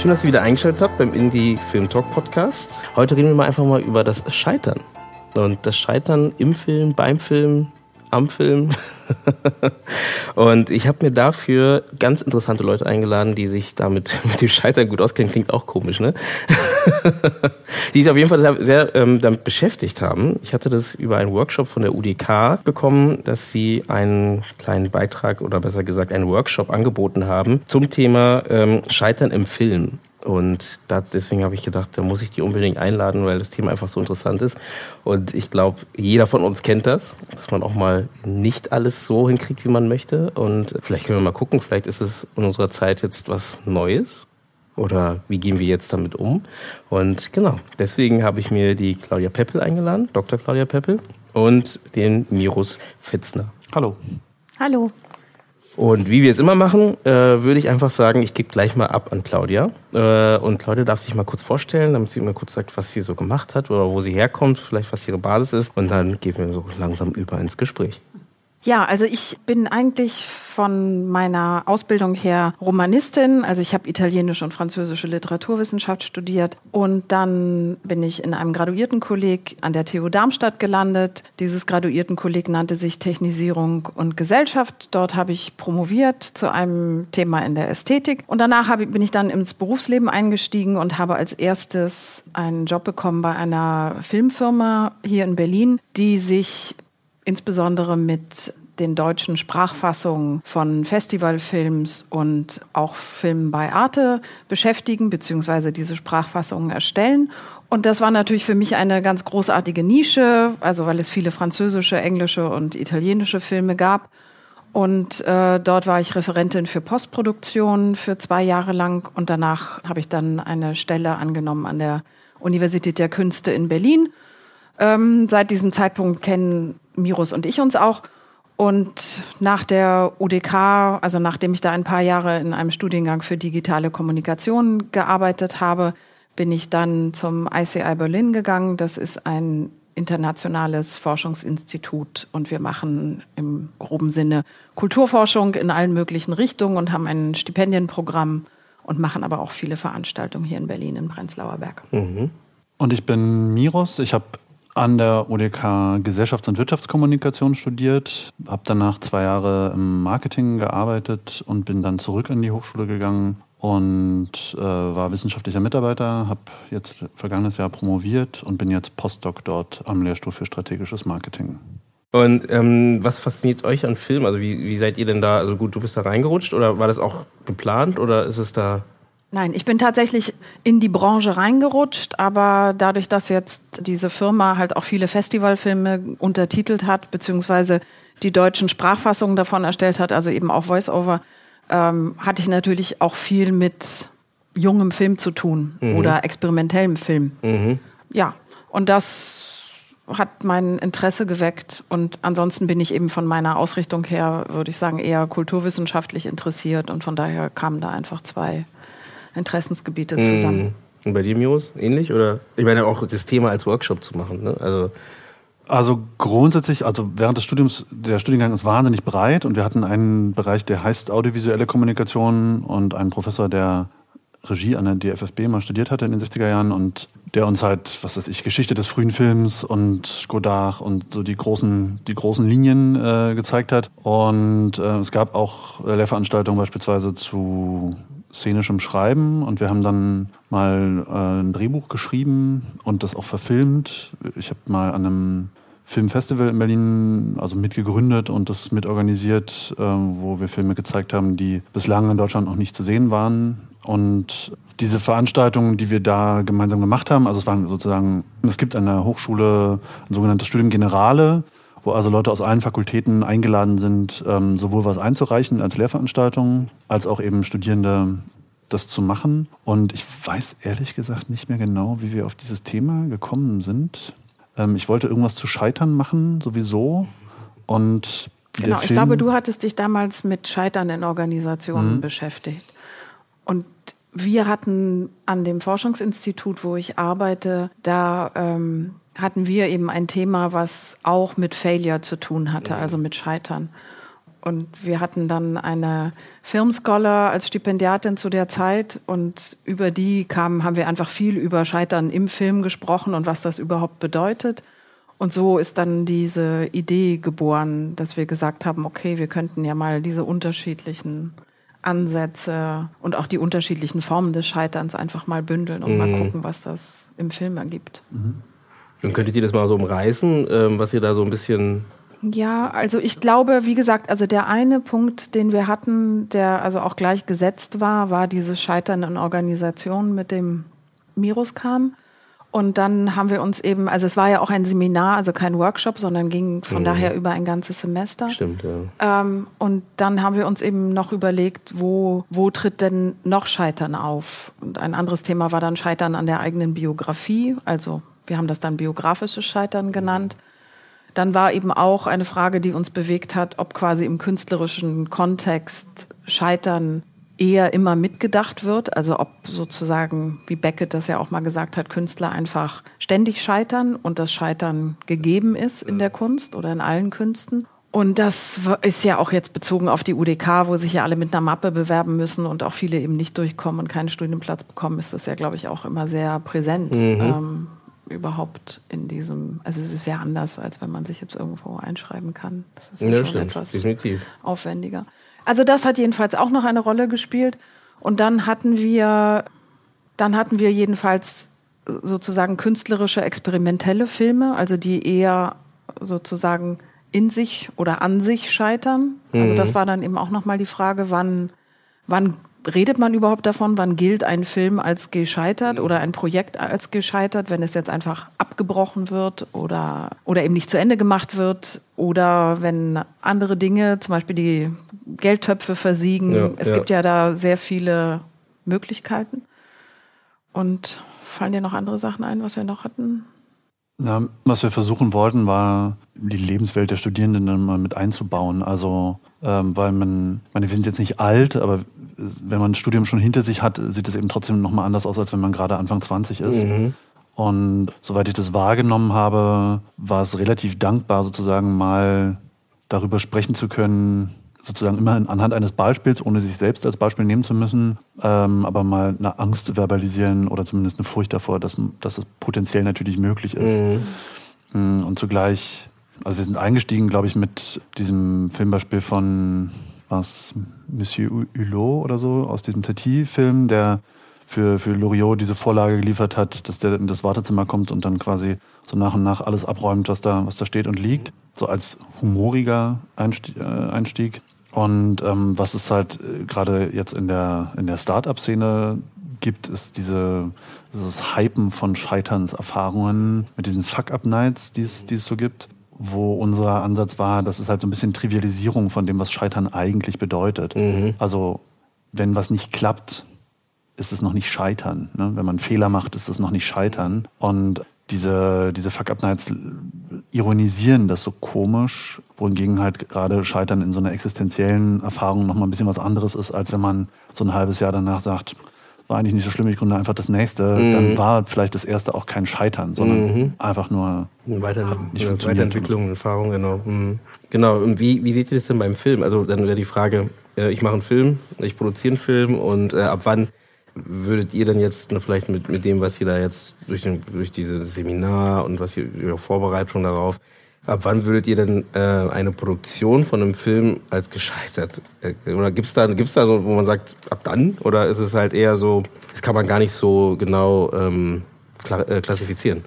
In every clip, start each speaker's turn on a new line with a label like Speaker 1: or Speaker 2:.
Speaker 1: Schön, dass ihr wieder eingeschaltet habt beim Indie Film Talk Podcast. Heute reden wir mal einfach mal über das Scheitern. Und das Scheitern im Film, beim Film, am Film. und ich habe mir dafür ganz interessante Leute eingeladen, die sich damit mit dem Scheitern gut auskennen. Klingt auch komisch, ne? die sich auf jeden Fall sehr, ähm, damit beschäftigt haben. Ich hatte das über einen Workshop von der UDK bekommen, dass sie einen kleinen Beitrag oder besser gesagt einen Workshop angeboten haben zum Thema ähm, Scheitern im Film. Und da, deswegen habe ich gedacht, da muss ich die unbedingt einladen, weil das Thema einfach so interessant ist. Und ich glaube, jeder von uns kennt das, dass man auch mal nicht alles so hinkriegt, wie man möchte. Und vielleicht können wir mal gucken, vielleicht ist es in unserer Zeit jetzt was Neues. Oder wie gehen wir jetzt damit um? Und genau, deswegen habe ich mir die Claudia Peppel eingeladen, Dr. Claudia Peppel, und den Mirus Fitzner.
Speaker 2: Hallo.
Speaker 3: Hallo.
Speaker 1: Und wie wir es immer machen, äh, würde ich einfach sagen, ich gebe gleich mal ab an Claudia. Äh, und Claudia darf sich mal kurz vorstellen, damit sie mir kurz sagt, was sie so gemacht hat oder wo sie herkommt, vielleicht was ihre Basis ist. Und dann gehen wir so langsam über ins Gespräch.
Speaker 3: Ja, also ich bin eigentlich von meiner Ausbildung her Romanistin. Also ich habe italienische und französische Literaturwissenschaft studiert und dann bin ich in einem Graduiertenkolleg an der TU Darmstadt gelandet. Dieses Graduiertenkolleg nannte sich Technisierung und Gesellschaft. Dort habe ich promoviert zu einem Thema in der Ästhetik und danach bin ich dann ins Berufsleben eingestiegen und habe als erstes einen Job bekommen bei einer Filmfirma hier in Berlin, die sich insbesondere mit den deutschen Sprachfassungen von Festivalfilms und auch Filmen bei Arte beschäftigen, beziehungsweise diese Sprachfassungen erstellen. Und das war natürlich für mich eine ganz großartige Nische, also weil es viele französische, englische und italienische Filme gab. Und äh, dort war ich Referentin für Postproduktion für zwei Jahre lang und danach habe ich dann eine Stelle angenommen an der Universität der Künste in Berlin. Ähm, seit diesem Zeitpunkt kennen Mirus und ich uns auch. Und nach der UDK, also nachdem ich da ein paar Jahre in einem Studiengang für digitale Kommunikation gearbeitet habe, bin ich dann zum ICI Berlin gegangen. Das ist ein internationales Forschungsinstitut und wir machen im groben Sinne Kulturforschung in allen möglichen Richtungen und haben ein Stipendienprogramm und machen aber auch viele Veranstaltungen hier in Berlin in Prenzlauer Berg.
Speaker 2: Mhm. Und ich bin Miros. Ich habe an der UDK Gesellschafts- und Wirtschaftskommunikation studiert, habe danach zwei Jahre im Marketing gearbeitet und bin dann zurück in die Hochschule gegangen und äh, war wissenschaftlicher Mitarbeiter, habe jetzt vergangenes Jahr promoviert und bin jetzt Postdoc dort am Lehrstuhl für strategisches Marketing.
Speaker 1: Und ähm, was fasziniert euch an Film? Also wie, wie seid ihr denn da? Also gut, du bist da reingerutscht oder war das auch geplant oder ist es da
Speaker 3: Nein, ich bin tatsächlich in die Branche reingerutscht, aber dadurch, dass jetzt diese Firma halt auch viele Festivalfilme untertitelt hat, beziehungsweise die deutschen Sprachfassungen davon erstellt hat, also eben auch Voice-Over, ähm, hatte ich natürlich auch viel mit jungem Film zu tun mhm. oder experimentellem Film. Mhm. Ja, und das hat mein Interesse geweckt. Und ansonsten bin ich eben von meiner Ausrichtung her, würde ich sagen, eher kulturwissenschaftlich interessiert. Und von daher kamen da einfach zwei Interessensgebiete mhm. zusammen.
Speaker 1: Und bei dir, Mios, ähnlich? Oder ich meine auch das Thema als Workshop zu machen. Ne?
Speaker 2: Also also grundsätzlich, also während des Studiums, der Studiengang ist wahnsinnig breit und wir hatten einen Bereich, der heißt audiovisuelle Kommunikation und einen Professor, der Regie an der DFSB mal studiert hatte in den 60er Jahren und der uns halt, was weiß ich, Geschichte des frühen Films und Godard und so die großen, die großen Linien äh, gezeigt hat. Und äh, es gab auch Lehrveranstaltungen beispielsweise zu szenischem Schreiben und wir haben dann mal äh, ein Drehbuch geschrieben und das auch verfilmt. Ich habe mal an einem Filmfestival in Berlin also mitgegründet und das mitorganisiert, äh, wo wir Filme gezeigt haben, die bislang in Deutschland noch nicht zu sehen waren. Und diese Veranstaltungen, die wir da gemeinsam gemacht haben, also es waren sozusagen, es gibt an der Hochschule ein sogenanntes Studium Generale, wo also Leute aus allen Fakultäten eingeladen sind, ähm, sowohl was einzureichen als Lehrveranstaltungen, als auch eben Studierende das zu machen. Und ich weiß ehrlich gesagt nicht mehr genau, wie wir auf dieses Thema gekommen sind. Ähm, ich wollte irgendwas zu Scheitern machen, sowieso. Und
Speaker 3: Genau, ich glaube, du hattest dich damals mit Scheitern in Organisationen mhm. beschäftigt. Und wir hatten an dem Forschungsinstitut, wo ich arbeite, da ähm, hatten wir eben ein Thema, was auch mit Failure zu tun hatte, also mit Scheitern. Und wir hatten dann eine Filmscholar als Stipendiatin zu der Zeit und über die kam, haben wir einfach viel über Scheitern im Film gesprochen und was das überhaupt bedeutet. Und so ist dann diese Idee geboren, dass wir gesagt haben, okay, wir könnten ja mal diese unterschiedlichen Ansätze und auch die unterschiedlichen Formen des Scheiterns einfach mal bündeln und mhm. mal gucken, was das im Film ergibt. Mhm.
Speaker 1: Dann könntet ihr das mal so umreißen, ähm, was ihr da so ein bisschen
Speaker 3: ja, also ich glaube, wie gesagt, also der eine Punkt, den wir hatten, der also auch gleich gesetzt war, war dieses Scheitern in Organisationen, mit dem Mirus kam. Und dann haben wir uns eben, also es war ja auch ein Seminar, also kein Workshop, sondern ging von mhm. daher über ein ganzes Semester.
Speaker 1: Stimmt, ja.
Speaker 3: Ähm, und dann haben wir uns eben noch überlegt, wo, wo tritt denn noch Scheitern auf? Und ein anderes Thema war dann Scheitern an der eigenen Biografie. Also wir haben das dann biografisches Scheitern genannt. Dann war eben auch eine Frage, die uns bewegt hat, ob quasi im künstlerischen Kontext Scheitern eher immer mitgedacht wird. Also ob sozusagen, wie Beckett das ja auch mal gesagt hat, Künstler einfach ständig scheitern und das Scheitern gegeben ist in der Kunst oder in allen Künsten. Und das ist ja auch jetzt bezogen auf die UDK, wo sich ja alle mit einer Mappe bewerben müssen und auch viele eben nicht durchkommen und keinen Studienplatz bekommen, ist das ja, glaube ich, auch immer sehr präsent. Mhm. Ähm, überhaupt in diesem, also es ist sehr anders, als wenn man sich jetzt irgendwo einschreiben kann. Das ist ja, ja schon etwas Definitiv. aufwendiger. Also das hat jedenfalls auch noch eine Rolle gespielt. Und dann hatten wir, dann hatten wir jedenfalls sozusagen künstlerische, experimentelle Filme, also die eher sozusagen in sich oder an sich scheitern. Also das mhm. war dann eben auch nochmal die Frage, wann, wann redet man überhaupt davon, wann gilt ein Film als gescheitert oder ein Projekt als gescheitert, wenn es jetzt einfach abgebrochen wird oder, oder eben nicht zu Ende gemacht wird oder wenn andere Dinge, zum Beispiel die Geldtöpfe versiegen. Ja, es ja. gibt ja da sehr viele Möglichkeiten. Und fallen dir noch andere Sachen ein, was wir noch hatten?
Speaker 2: Na, was wir versuchen wollten, war die Lebenswelt der Studierenden dann mal mit einzubauen. Also ähm, weil man, ich meine, wir sind jetzt nicht alt, aber wenn man ein Studium schon hinter sich hat, sieht es eben trotzdem nochmal anders aus, als wenn man gerade Anfang 20 ist. Mhm. Und soweit ich das wahrgenommen habe, war es relativ dankbar, sozusagen mal darüber sprechen zu können, sozusagen immer anhand eines Beispiels, ohne sich selbst als Beispiel nehmen zu müssen, ähm, aber mal eine Angst zu verbalisieren oder zumindest eine Furcht davor, dass, dass es potenziell natürlich möglich ist. Mhm. Und zugleich, also wir sind eingestiegen, glaube ich, mit diesem Filmbeispiel von was Monsieur Hulot oder so aus diesem Tati-Film, der für, für Loriot diese Vorlage geliefert hat, dass der in das Wartezimmer kommt und dann quasi so nach und nach alles abräumt, was da, was da steht und liegt. So als humoriger Einstieg. Äh, Einstieg. Und ähm, was es halt äh, gerade jetzt in der, in der Start-up-Szene gibt, ist diese, dieses Hypen von Scheiternserfahrungen mit diesen Fuck-Up-Nights, die es so gibt wo unser Ansatz war, das ist halt so ein bisschen Trivialisierung von dem, was Scheitern eigentlich bedeutet. Mhm. Also wenn was nicht klappt, ist es noch nicht Scheitern. Ne? Wenn man Fehler macht, ist es noch nicht Scheitern. Und diese, diese Fuck-Up-Nights ironisieren das so komisch, wohingegen halt gerade Scheitern in so einer existenziellen Erfahrung nochmal ein bisschen was anderes ist, als wenn man so ein halbes Jahr danach sagt, war eigentlich nicht so schlimm, ich gründe einfach das nächste, mhm. dann war vielleicht das erste auch kein Scheitern, sondern mhm. einfach nur
Speaker 1: Weiter, nicht Weiterentwicklung, Erfahrung, genau. Mhm. Genau, und wie, wie seht ihr das denn beim Film? Also dann wäre die Frage, äh, ich mache einen Film, ich produziere einen Film und äh, ab wann würdet ihr dann jetzt vielleicht mit, mit dem, was ihr da jetzt durch, den, durch dieses Seminar und was ihr, ihre Vorbereitung darauf, Ab wann würdet ihr denn äh, eine Produktion von einem Film als gescheitert? Äh, oder gibt's da, gibt's da so, wo man sagt, ab dann? Oder ist es halt eher so, das kann man gar nicht so genau ähm, kla äh, klassifizieren?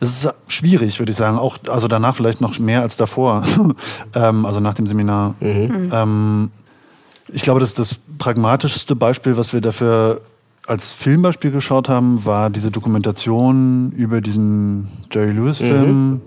Speaker 2: Das ist schwierig, würde ich sagen. Auch also danach vielleicht noch mehr als davor. ähm, also nach dem Seminar. Mhm. mhm. Ähm, ich glaube, das das pragmatischste Beispiel, was wir dafür als Filmbeispiel geschaut haben, war diese Dokumentation über diesen Jerry Lewis-Film. Mhm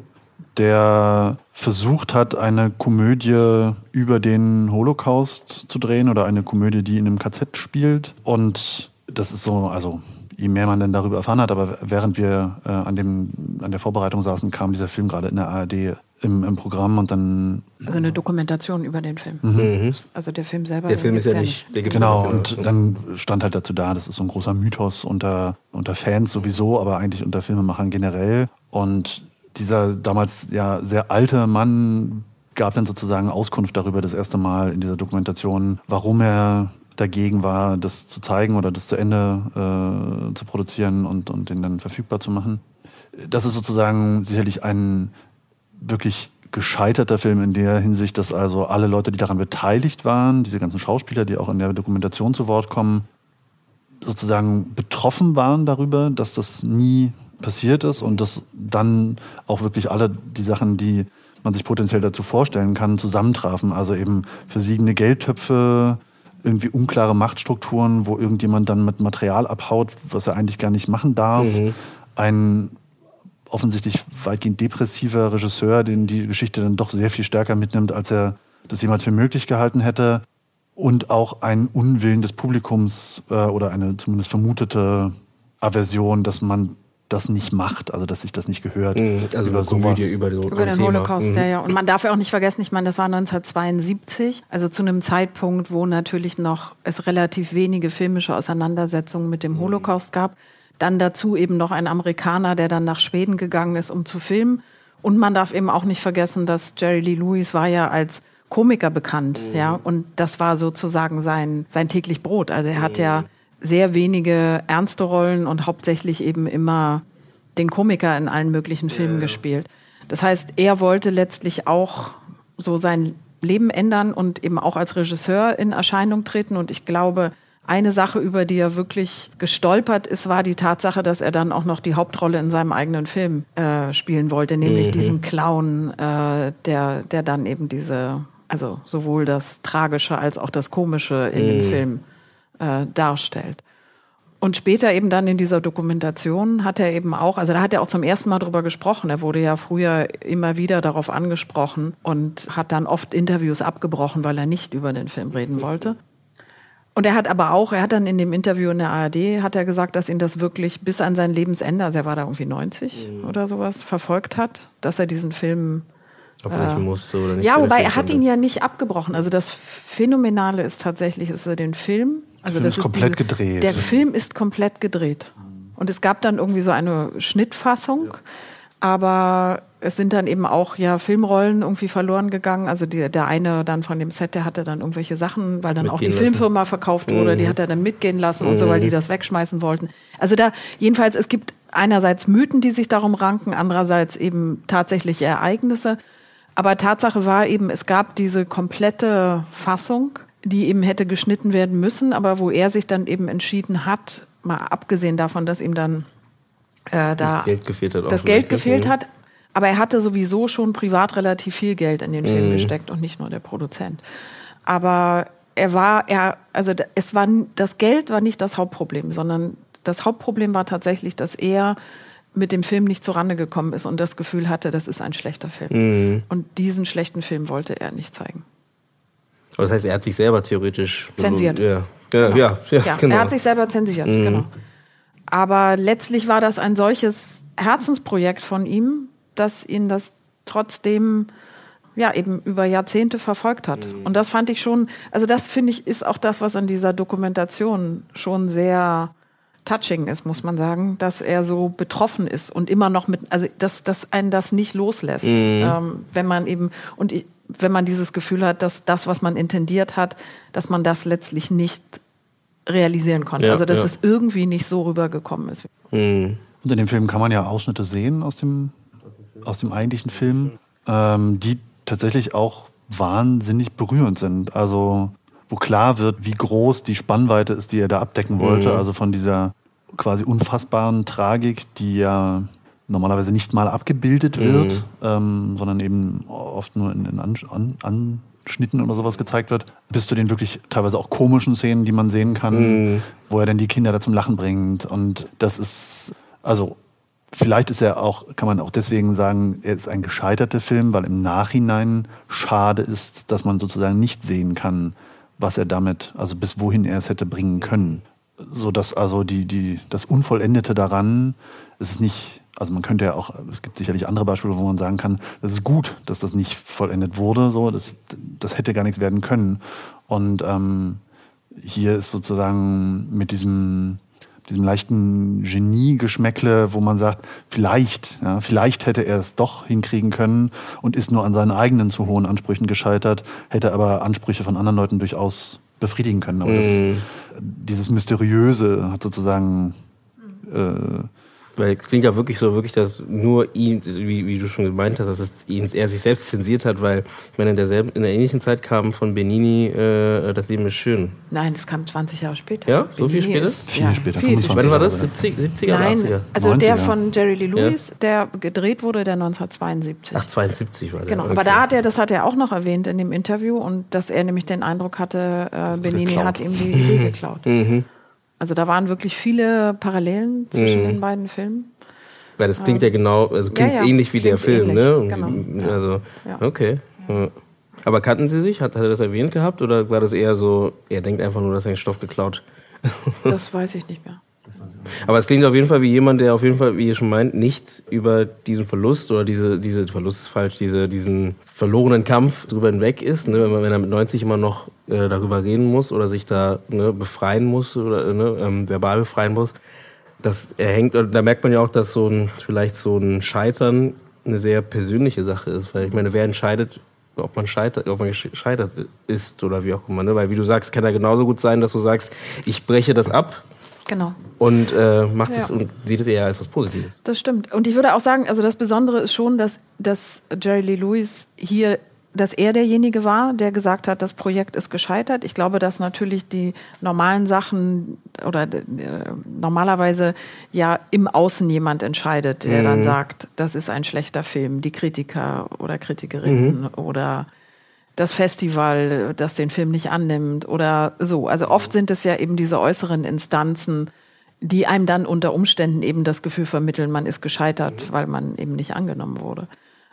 Speaker 2: der versucht hat, eine Komödie über den Holocaust zu drehen oder eine Komödie, die in einem KZ spielt. Und das ist so, also je mehr man denn darüber erfahren hat, aber während wir äh, an, dem, an der Vorbereitung saßen, kam dieser Film gerade in der ARD im, im Programm und dann.
Speaker 3: Also eine Dokumentation über den Film.
Speaker 1: Mhm.
Speaker 3: Also der Film selber.
Speaker 1: Der Film ist ja nicht. Der gibt's
Speaker 2: Genau,
Speaker 1: ja nicht.
Speaker 2: und dann stand halt dazu da, das ist so ein großer Mythos unter, unter Fans sowieso, aber eigentlich unter Filmemachern generell. Und dieser damals ja sehr alte Mann gab dann sozusagen Auskunft darüber das erste Mal in dieser Dokumentation, warum er dagegen war, das zu zeigen oder das zu Ende äh, zu produzieren und, und den dann verfügbar zu machen. Das ist sozusagen sicherlich ein wirklich gescheiterter Film in der Hinsicht, dass also alle Leute, die daran beteiligt waren, diese ganzen Schauspieler, die auch in der Dokumentation zu Wort kommen, sozusagen betroffen waren darüber, dass das nie passiert ist und dass dann auch wirklich alle die Sachen, die man sich potenziell dazu vorstellen kann, zusammentrafen. Also eben versiegende Geldtöpfe, irgendwie unklare Machtstrukturen, wo irgendjemand dann mit Material abhaut, was er eigentlich gar nicht machen darf.
Speaker 1: Mhm.
Speaker 2: Ein offensichtlich weitgehend depressiver Regisseur, den die Geschichte dann doch sehr viel stärker mitnimmt, als er das jemals für möglich gehalten hätte. Und auch ein Unwillen des Publikums äh, oder eine zumindest vermutete Aversion, dass man das nicht macht, also dass sich das nicht gehört.
Speaker 1: Mhm. Also über Komödie über, so
Speaker 3: Über
Speaker 1: ein
Speaker 3: den
Speaker 1: Thema.
Speaker 3: Holocaust,
Speaker 1: Mhm.
Speaker 3: ja, ja. Und man darf ja auch nicht vergessen, ich meine, das war 1972, also zu einem Zeitpunkt, wo natürlich noch es relativ wenige filmische Auseinandersetzungen mit
Speaker 1: Mhm.
Speaker 3: dem Holocaust gab. Dann dazu eben noch ein Amerikaner, der dann nach Schweden gegangen ist, um zu filmen. Und man darf eben auch nicht vergessen, dass Jerry Lee Lewis war ja als Komiker bekannt,
Speaker 1: Mhm.
Speaker 3: ja. Und das war sozusagen sein, sein täglich Brot. Also er
Speaker 1: Mhm.
Speaker 3: hat ja sehr wenige ernste Rollen und hauptsächlich eben immer den Komiker in allen möglichen Filmen gespielt. Das heißt, er wollte letztlich auch so sein Leben ändern und eben auch als Regisseur in Erscheinung treten. Und ich glaube, eine Sache, über die er wirklich gestolpert ist, war die Tatsache, dass er dann auch noch die Hauptrolle in seinem eigenen Film äh, spielen wollte, nämlich diesen Clown, äh, der, der dann eben diese, also sowohl das Tragische als auch das Komische in dem Film äh, darstellt. Und später eben dann in dieser Dokumentation hat er eben auch, also da hat er auch zum ersten Mal drüber gesprochen. Er wurde ja früher immer wieder darauf angesprochen und hat dann oft Interviews abgebrochen, weil er nicht über den Film reden wollte. Und er hat aber auch, er hat dann in dem Interview in der ARD, hat er gesagt, dass ihn das wirklich bis an sein Lebensende, also er war da irgendwie 90 oder sowas, verfolgt hat, dass er diesen Film
Speaker 1: Ob er nicht musste oder nicht.
Speaker 3: ja, wobei er hat ihn ja nicht abgebrochen. Also das Phänomenale ist tatsächlich, ist er den Film. Also
Speaker 2: Film
Speaker 3: das
Speaker 2: ist komplett
Speaker 3: diese-
Speaker 2: gedreht.
Speaker 3: Der Film ist komplett gedreht. Und es gab dann irgendwie so eine Schnittfassung, aber es sind dann eben auch ja Filmrollen irgendwie verloren gegangen. Also die, der eine dann von dem Set, der hatte dann irgendwelche Sachen, weil dann auch die
Speaker 1: lassen.
Speaker 3: Filmfirma verkauft wurde, die hat er dann mitgehen lassen und so, weil die das wegschmeißen wollten. Also da jedenfalls es gibt einerseits Mythen, die sich darum ranken, andererseits eben tatsächliche Ereignisse. Aber Tatsache war eben, es gab diese komplette Fassung, die eben hätte geschnitten werden müssen, aber wo er sich dann eben entschieden hat, mal abgesehen davon, dass ihm dann äh, da
Speaker 1: Das Geld gefehlt hat.
Speaker 3: das Geld gefehlt
Speaker 1: Mhm.
Speaker 3: hat. Aber er hatte sowieso schon privat relativ viel Geld in den Film
Speaker 1: Mhm.
Speaker 3: gesteckt und nicht nur der Produzent. Aber er war, er, also es war, das Geld war nicht das Hauptproblem, sondern das Hauptproblem war tatsächlich, dass er mit dem Film nicht zurande gekommen ist und das Gefühl hatte, das ist ein schlechter Film.
Speaker 1: Mhm.
Speaker 3: Und diesen schlechten Film wollte er nicht zeigen.
Speaker 1: Das heißt, er hat sich selber theoretisch
Speaker 3: Zensiert.
Speaker 1: Ja, ja, ja, ja,
Speaker 3: Ja,
Speaker 1: genau.
Speaker 3: er hat sich selber zensiert,
Speaker 1: Mhm.
Speaker 3: genau. Aber letztlich war das ein solches Herzensprojekt von ihm, dass ihn das trotzdem ja eben über Jahrzehnte verfolgt hat.
Speaker 1: Mhm.
Speaker 3: Und das fand ich schon, also das finde ich ist auch das, was an dieser Dokumentation schon sehr touching ist, muss man sagen, dass er so betroffen ist und immer noch mit, also dass, dass einen das nicht loslässt,
Speaker 1: Mhm.
Speaker 3: ähm, wenn man eben und ich, wenn man dieses Gefühl hat, dass das, was man intendiert hat, dass man das letztlich nicht realisieren konnte.
Speaker 1: Ja,
Speaker 3: also dass
Speaker 1: ja.
Speaker 3: es irgendwie nicht so rübergekommen ist.
Speaker 1: Mhm.
Speaker 2: Und in dem Film kann man ja Ausschnitte sehen aus dem, aus dem eigentlichen Film, ähm, die tatsächlich auch wahnsinnig berührend sind. Also wo klar wird, wie groß die Spannweite ist, die er da abdecken wollte. Also von dieser quasi unfassbaren Tragik, die ja normalerweise nicht mal abgebildet wird, ähm, sondern eben oft nur in, in An oder sowas gezeigt wird, bis zu den wirklich teilweise auch komischen Szenen, die man sehen kann, wo er dann die Kinder da zum Lachen bringt. Und das ist, also vielleicht ist er auch, kann man auch deswegen sagen, er ist ein gescheiterter Film, weil im Nachhinein schade ist, dass man sozusagen nicht sehen kann, was er damit, also bis wohin er es hätte bringen können. so dass also die, die, das Unvollendete daran, es ist nicht, also man könnte ja auch, es gibt sicherlich andere Beispiele, wo man sagen kann, das ist gut, dass das nicht vollendet wurde, so, das, das hätte gar nichts werden können. Und ähm, hier ist sozusagen mit diesem, diesem leichten Genie-Geschmäckle, wo man sagt, vielleicht, ja, vielleicht hätte er es doch hinkriegen können und ist nur an seinen eigenen zu hohen Ansprüchen gescheitert, hätte aber Ansprüche von anderen Leuten durchaus befriedigen können. Aber das,
Speaker 1: Mhm.
Speaker 2: dieses Mysteriöse hat sozusagen äh,
Speaker 1: Weil es klingt ja wirklich so, wirklich, dass nur ihn, wie, wie du schon gemeint hast, dass es ihn, er sich selbst zensiert hat, weil ich meine, in derselben, in der ähnlichen Zeit kam von Benini äh, Das Leben ist schön.
Speaker 3: Nein, das kam 20 Jahre später.
Speaker 1: Ja? So viel später?
Speaker 3: ist-
Speaker 2: Viel
Speaker 3: ja,
Speaker 2: später,
Speaker 3: viel,
Speaker 2: 25
Speaker 3: viel
Speaker 1: Wann war das?
Speaker 2: Jahre.
Speaker 1: 70, 70er oder
Speaker 3: Nein,
Speaker 1: 80er?
Speaker 3: also der
Speaker 2: 90er.
Speaker 3: von Jerry Lee Lewis, der gedreht wurde, der 1972.
Speaker 1: Ach, 72 war der.
Speaker 3: Genau,
Speaker 1: okay.
Speaker 3: aber da hat er, das hat er auch noch erwähnt in dem Interview und dass er nämlich den Eindruck hatte, äh, Benini hat ihm die Idee geklaut.
Speaker 1: Mhm.
Speaker 3: Also da waren wirklich viele Parallelen zwischen
Speaker 1: Mhm.
Speaker 3: den beiden Filmen.
Speaker 1: Weil das klingt ja genau, also klingt
Speaker 3: ja,
Speaker 1: ähnlich wie der
Speaker 3: klingt
Speaker 1: Film,
Speaker 3: ähnlich,
Speaker 1: ne?
Speaker 3: genau, ja.
Speaker 1: Also,
Speaker 3: Ja.
Speaker 1: okay. Ja. Aber kannten Sie sich? Hat, hat er das erwähnt gehabt? Oder war das eher so, er denkt einfach nur, dass er den Stoff geklaut?
Speaker 3: Das weiß ich nicht mehr.
Speaker 1: Aber es klingt auf jeden Fall wie jemand, der auf jeden Fall, wie ihr schon meint, nicht über diesen Verlust oder diese, diese Verlust ist falsch, diese, diesen verlorenen Kampf drüber hinweg ist. Ne? Wenn, man, wenn er mit 90 immer noch äh, darüber reden muss oder sich da ne, befreien muss oder ne, ähm, verbal befreien muss. Das hängt, da merkt man ja auch, dass so ein, vielleicht so ein Scheitern eine sehr persönliche Sache ist. Weil ich meine, wer entscheidet, ob man scheitert, ob man gescheitert ist oder wie auch immer. Ne? Weil wie du sagst, kann ja genauso gut sein, dass du sagst, ich breche das ab
Speaker 3: Genau.
Speaker 1: und äh, macht es
Speaker 3: Ja.
Speaker 1: und sieht es eher als was Positives.
Speaker 3: Das stimmt. Und ich würde auch sagen, also das Besondere ist schon, dass, dass Jerry Lee Lewis hier, dass er derjenige war, der gesagt hat, das Projekt ist gescheitert. Ich glaube, dass natürlich die normalen Sachen oder äh, normalerweise ja im Außen jemand entscheidet, der dann sagt, das ist ein schlechter Film, die Kritiker oder Kritikerinnen oder das Festival, das den Film nicht annimmt oder so. Also oft sind es ja eben diese äußeren Instanzen, die einem dann unter Umständen eben das Gefühl vermitteln, man ist gescheitert, weil man eben nicht angenommen wurde.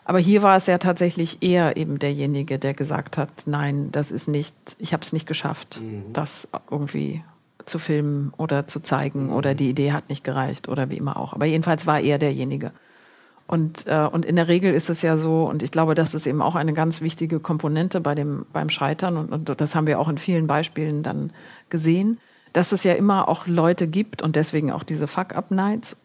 Speaker 3: Aber hier war es ja tatsächlich eher eben derjenige, der gesagt hat, nein, das ist nicht, ich habe es nicht geschafft, das irgendwie zu filmen oder zu zeigen oder die Idee hat nicht gereicht oder wie immer auch. Aber jedenfalls war er derjenige. Und, äh, und in der Regel ist es ja so, und ich glaube, das ist eben auch eine ganz wichtige Komponente bei dem, beim Scheitern, und, und das haben wir auch in vielen Beispielen dann gesehen, dass es ja immer auch Leute gibt, und deswegen auch diese Fuck-Up-Nights,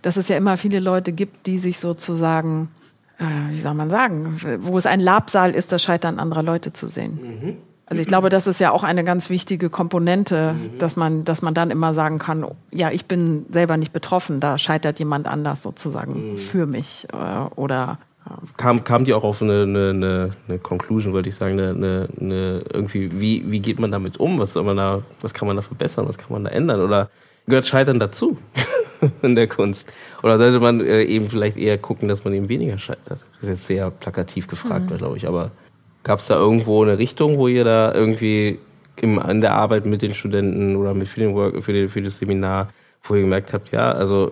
Speaker 3: dass es ja immer viele Leute gibt, die sich sozusagen, äh, wie soll man sagen, wo es ein Labsaal ist, das Scheitern anderer Leute zu sehen. Also ich glaube, das ist ja auch eine ganz wichtige Komponente, dass man, dass man dann immer sagen kann, ja, ich bin selber nicht betroffen, da scheitert jemand anders sozusagen für mich äh, oder
Speaker 1: Kam, kam die auch auf eine, eine, eine, eine Conclusion, wollte ich sagen, eine, eine, eine irgendwie, wie, wie geht man damit um? Was soll man da, was kann man da verbessern, was kann man da ändern? Oder gehört Scheitern dazu in der Kunst? Oder sollte man äh, eben vielleicht eher gucken, dass man eben weniger scheitert? Das ist jetzt sehr plakativ gefragt, glaube ich, aber gab es da irgendwo eine Richtung, wo ihr da irgendwie im, in der Arbeit mit den Studenten oder mit für, den Work, für, den, für das Seminar, wo ihr gemerkt habt, ja, also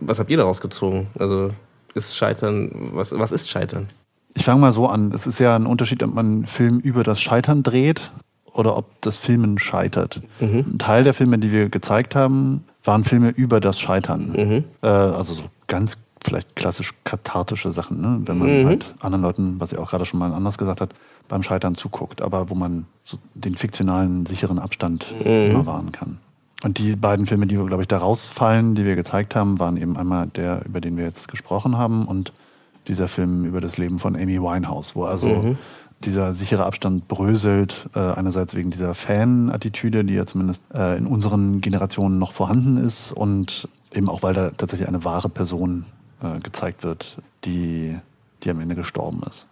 Speaker 1: was habt ihr daraus gezogen? Also ist Scheitern, was, was ist Scheitern?
Speaker 2: Ich fange mal so an. Es ist ja ein Unterschied, ob man einen Film über das Scheitern dreht oder ob das Filmen scheitert. Ein Teil der Filme, die wir gezeigt haben, waren Filme über das Scheitern. Äh, also so ganz vielleicht klassisch kathartische Sachen, ne? wenn man halt anderen Leuten, was ihr auch gerade schon mal anders gesagt hat, beim Scheitern zuguckt, aber wo man so den fiktionalen, sicheren Abstand immer wahren kann. Und die beiden Filme, die, glaube ich, da rausfallen, die wir gezeigt haben, waren eben einmal der, über den wir jetzt gesprochen haben und dieser Film über das Leben von Amy Winehouse, wo also dieser sichere Abstand bröselt, äh, einerseits wegen dieser Fan-Attitüde, die ja zumindest äh, in unseren Generationen noch vorhanden ist und eben auch, weil da tatsächlich eine wahre Person äh, gezeigt wird, die, die am Ende gestorben ist.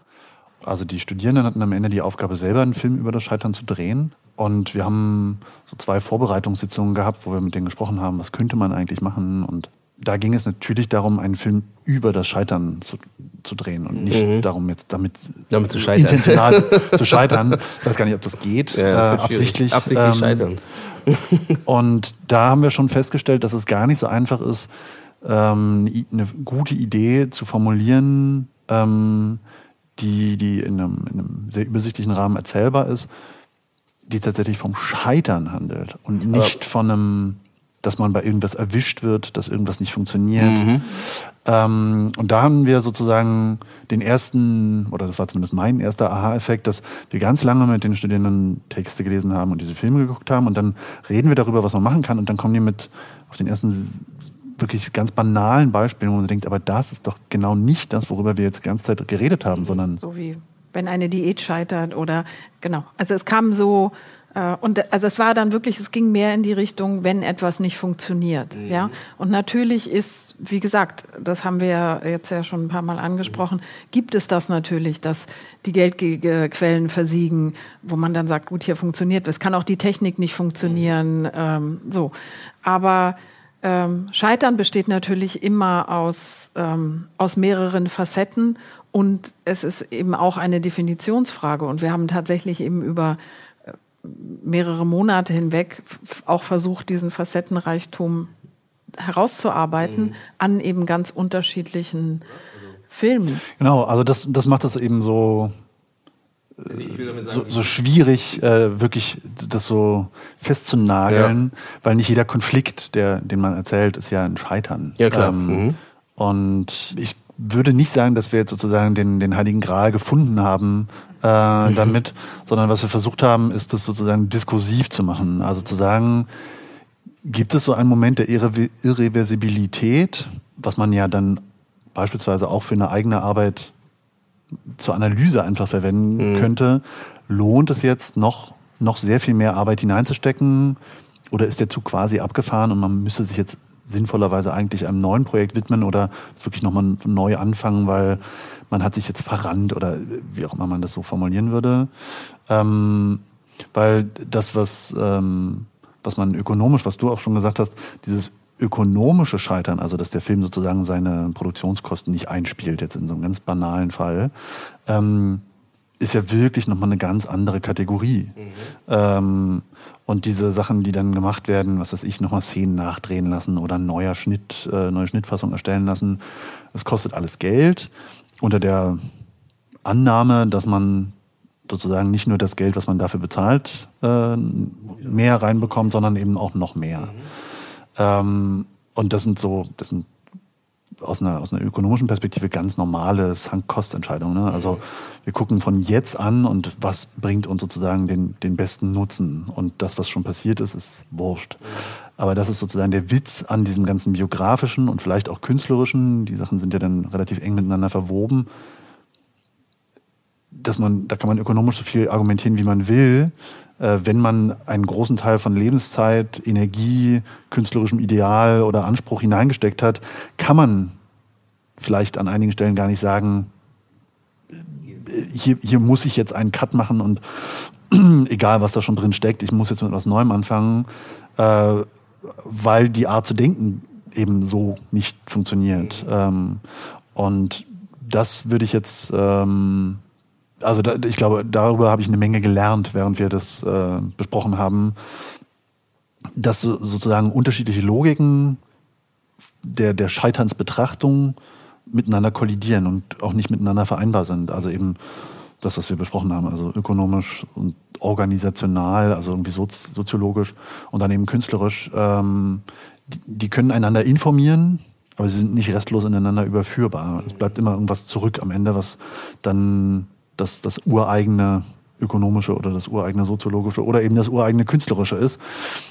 Speaker 2: Also die Studierenden hatten am Ende die Aufgabe, selber einen Film über das Scheitern zu drehen. Und wir haben so zwei Vorbereitungssitzungen gehabt, wo wir mit denen gesprochen haben, was könnte man eigentlich machen. Und da ging es natürlich darum, einen Film über das Scheitern zu, zu drehen und nicht darum, jetzt damit,
Speaker 1: Damit zu scheitern.
Speaker 2: intentional zu scheitern. Ich weiß gar nicht, ob das geht.
Speaker 1: Ja, das
Speaker 2: äh, absichtlich.
Speaker 1: Absichtlich
Speaker 2: ähm,
Speaker 1: scheitern.
Speaker 2: und da haben wir schon festgestellt, dass es gar nicht so einfach ist, ähm, eine gute Idee zu formulieren, ähm, die, die in einem, in einem sehr übersichtlichen Rahmen erzählbar ist, die tatsächlich vom Scheitern handelt und nicht von einem dass man bei irgendwas erwischt wird, dass irgendwas nicht funktioniert. Mhm. Ähm, und da haben wir sozusagen den ersten, oder das war zumindest mein erster Aha-Effekt, dass wir ganz lange mit den Studierenden Texte gelesen haben und diese Filme geguckt haben und dann reden wir darüber, was man machen kann und dann kommen die mit auf den ersten wirklich ganz banalen Beispielen, wo man denkt, aber das ist doch genau nicht das, worüber wir jetzt die ganze Zeit geredet haben, sondern.
Speaker 3: So wie wenn eine Diät scheitert oder genau. Also es kam so äh, und also es war dann wirklich, es ging mehr in die Richtung, wenn etwas nicht funktioniert, mhm. ja. Und natürlich ist, wie gesagt, das haben wir ja jetzt ja schon ein paar Mal angesprochen, gibt es das natürlich, dass die Geldquellen versiegen, wo man dann sagt, gut, hier funktioniert, es kann auch die Technik nicht funktionieren, mhm. ähm, so. Aber ähm, Scheitern besteht natürlich immer aus, ähm, aus mehreren Facetten und es ist eben auch eine Definitionsfrage. Und wir haben tatsächlich eben über äh, mehrere Monate hinweg auch versucht, diesen Facettenreichtum herauszuarbeiten mhm. an eben ganz unterschiedlichen Filmen.
Speaker 2: Genau, also das, das macht es eben so so, so schwierig, äh, wirklich das so festzunageln, ja. weil nicht jeder Konflikt, der, den man erzählt, ist ja ein Scheitern.
Speaker 1: Ja, klar. Ähm, mhm.
Speaker 2: Und ich würde nicht sagen, dass wir jetzt sozusagen den, den Heiligen Gral gefunden haben äh, mhm. damit, sondern was wir versucht haben, ist das sozusagen diskursiv zu machen. Also zu sagen, gibt es so einen Moment der Irre Irreversibilität, was man ja dann beispielsweise auch für eine eigene Arbeit zur Analyse einfach verwenden mhm. könnte, lohnt es jetzt noch, noch sehr viel mehr Arbeit hineinzustecken? Oder ist der Zug quasi abgefahren und man müsste sich jetzt sinnvollerweise eigentlich einem neuen Projekt widmen oder es wirklich nochmal neu anfangen, weil man hat sich jetzt verrannt oder wie auch immer man das so formulieren würde. Ähm, weil das, was, ähm, was man ökonomisch, was du auch schon gesagt hast, dieses ökonomische Scheitern, also dass der Film sozusagen seine Produktionskosten nicht einspielt, jetzt in so einem ganz banalen Fall, ähm, ist ja wirklich nochmal eine ganz andere Kategorie. Mhm. Ähm, und diese Sachen, die dann gemacht werden, was weiß ich, nochmal Szenen nachdrehen lassen oder neuer Schnitt, äh, neue Schnittfassung erstellen lassen, das kostet alles Geld unter der Annahme, dass man sozusagen nicht nur das Geld, was man dafür bezahlt, äh, mehr reinbekommt, sondern eben auch noch mehr. Mhm. Ähm, und das sind so, das sind aus einer, aus einer ökonomischen Perspektive ganz normale Sunk-Cost-Entscheidungen. Ne? Also wir gucken von jetzt an und was bringt uns sozusagen den, den besten Nutzen. Und das, was schon passiert ist, ist wurscht. Aber das ist sozusagen der Witz an diesem ganzen biografischen und vielleicht auch künstlerischen, die Sachen sind ja dann relativ eng miteinander verwoben, dass man, da kann man ökonomisch so viel argumentieren, wie man will wenn man einen großen Teil von Lebenszeit, Energie, künstlerischem Ideal oder Anspruch hineingesteckt hat, kann man vielleicht an einigen Stellen gar nicht sagen, äh, hier, hier muss ich jetzt einen Cut machen und egal was da schon drin steckt, ich muss jetzt mit etwas Neuem anfangen, äh, weil die Art zu denken eben so nicht funktioniert. Ähm, und das würde ich jetzt ähm, also da, ich glaube, darüber habe ich eine Menge gelernt, während wir das äh, besprochen haben, dass sozusagen unterschiedliche Logiken der, der Scheiternsbetrachtung miteinander kollidieren und auch nicht miteinander vereinbar sind. Also eben das, was wir besprochen haben, also ökonomisch und organisational, also irgendwie sozi soziologisch und dann eben künstlerisch, ähm, die, die können einander informieren, aber sie sind nicht restlos ineinander überführbar. Es bleibt immer irgendwas zurück am Ende, was dann das, das ureigene ökonomische oder das ureigene soziologische oder eben das ureigene künstlerische ist.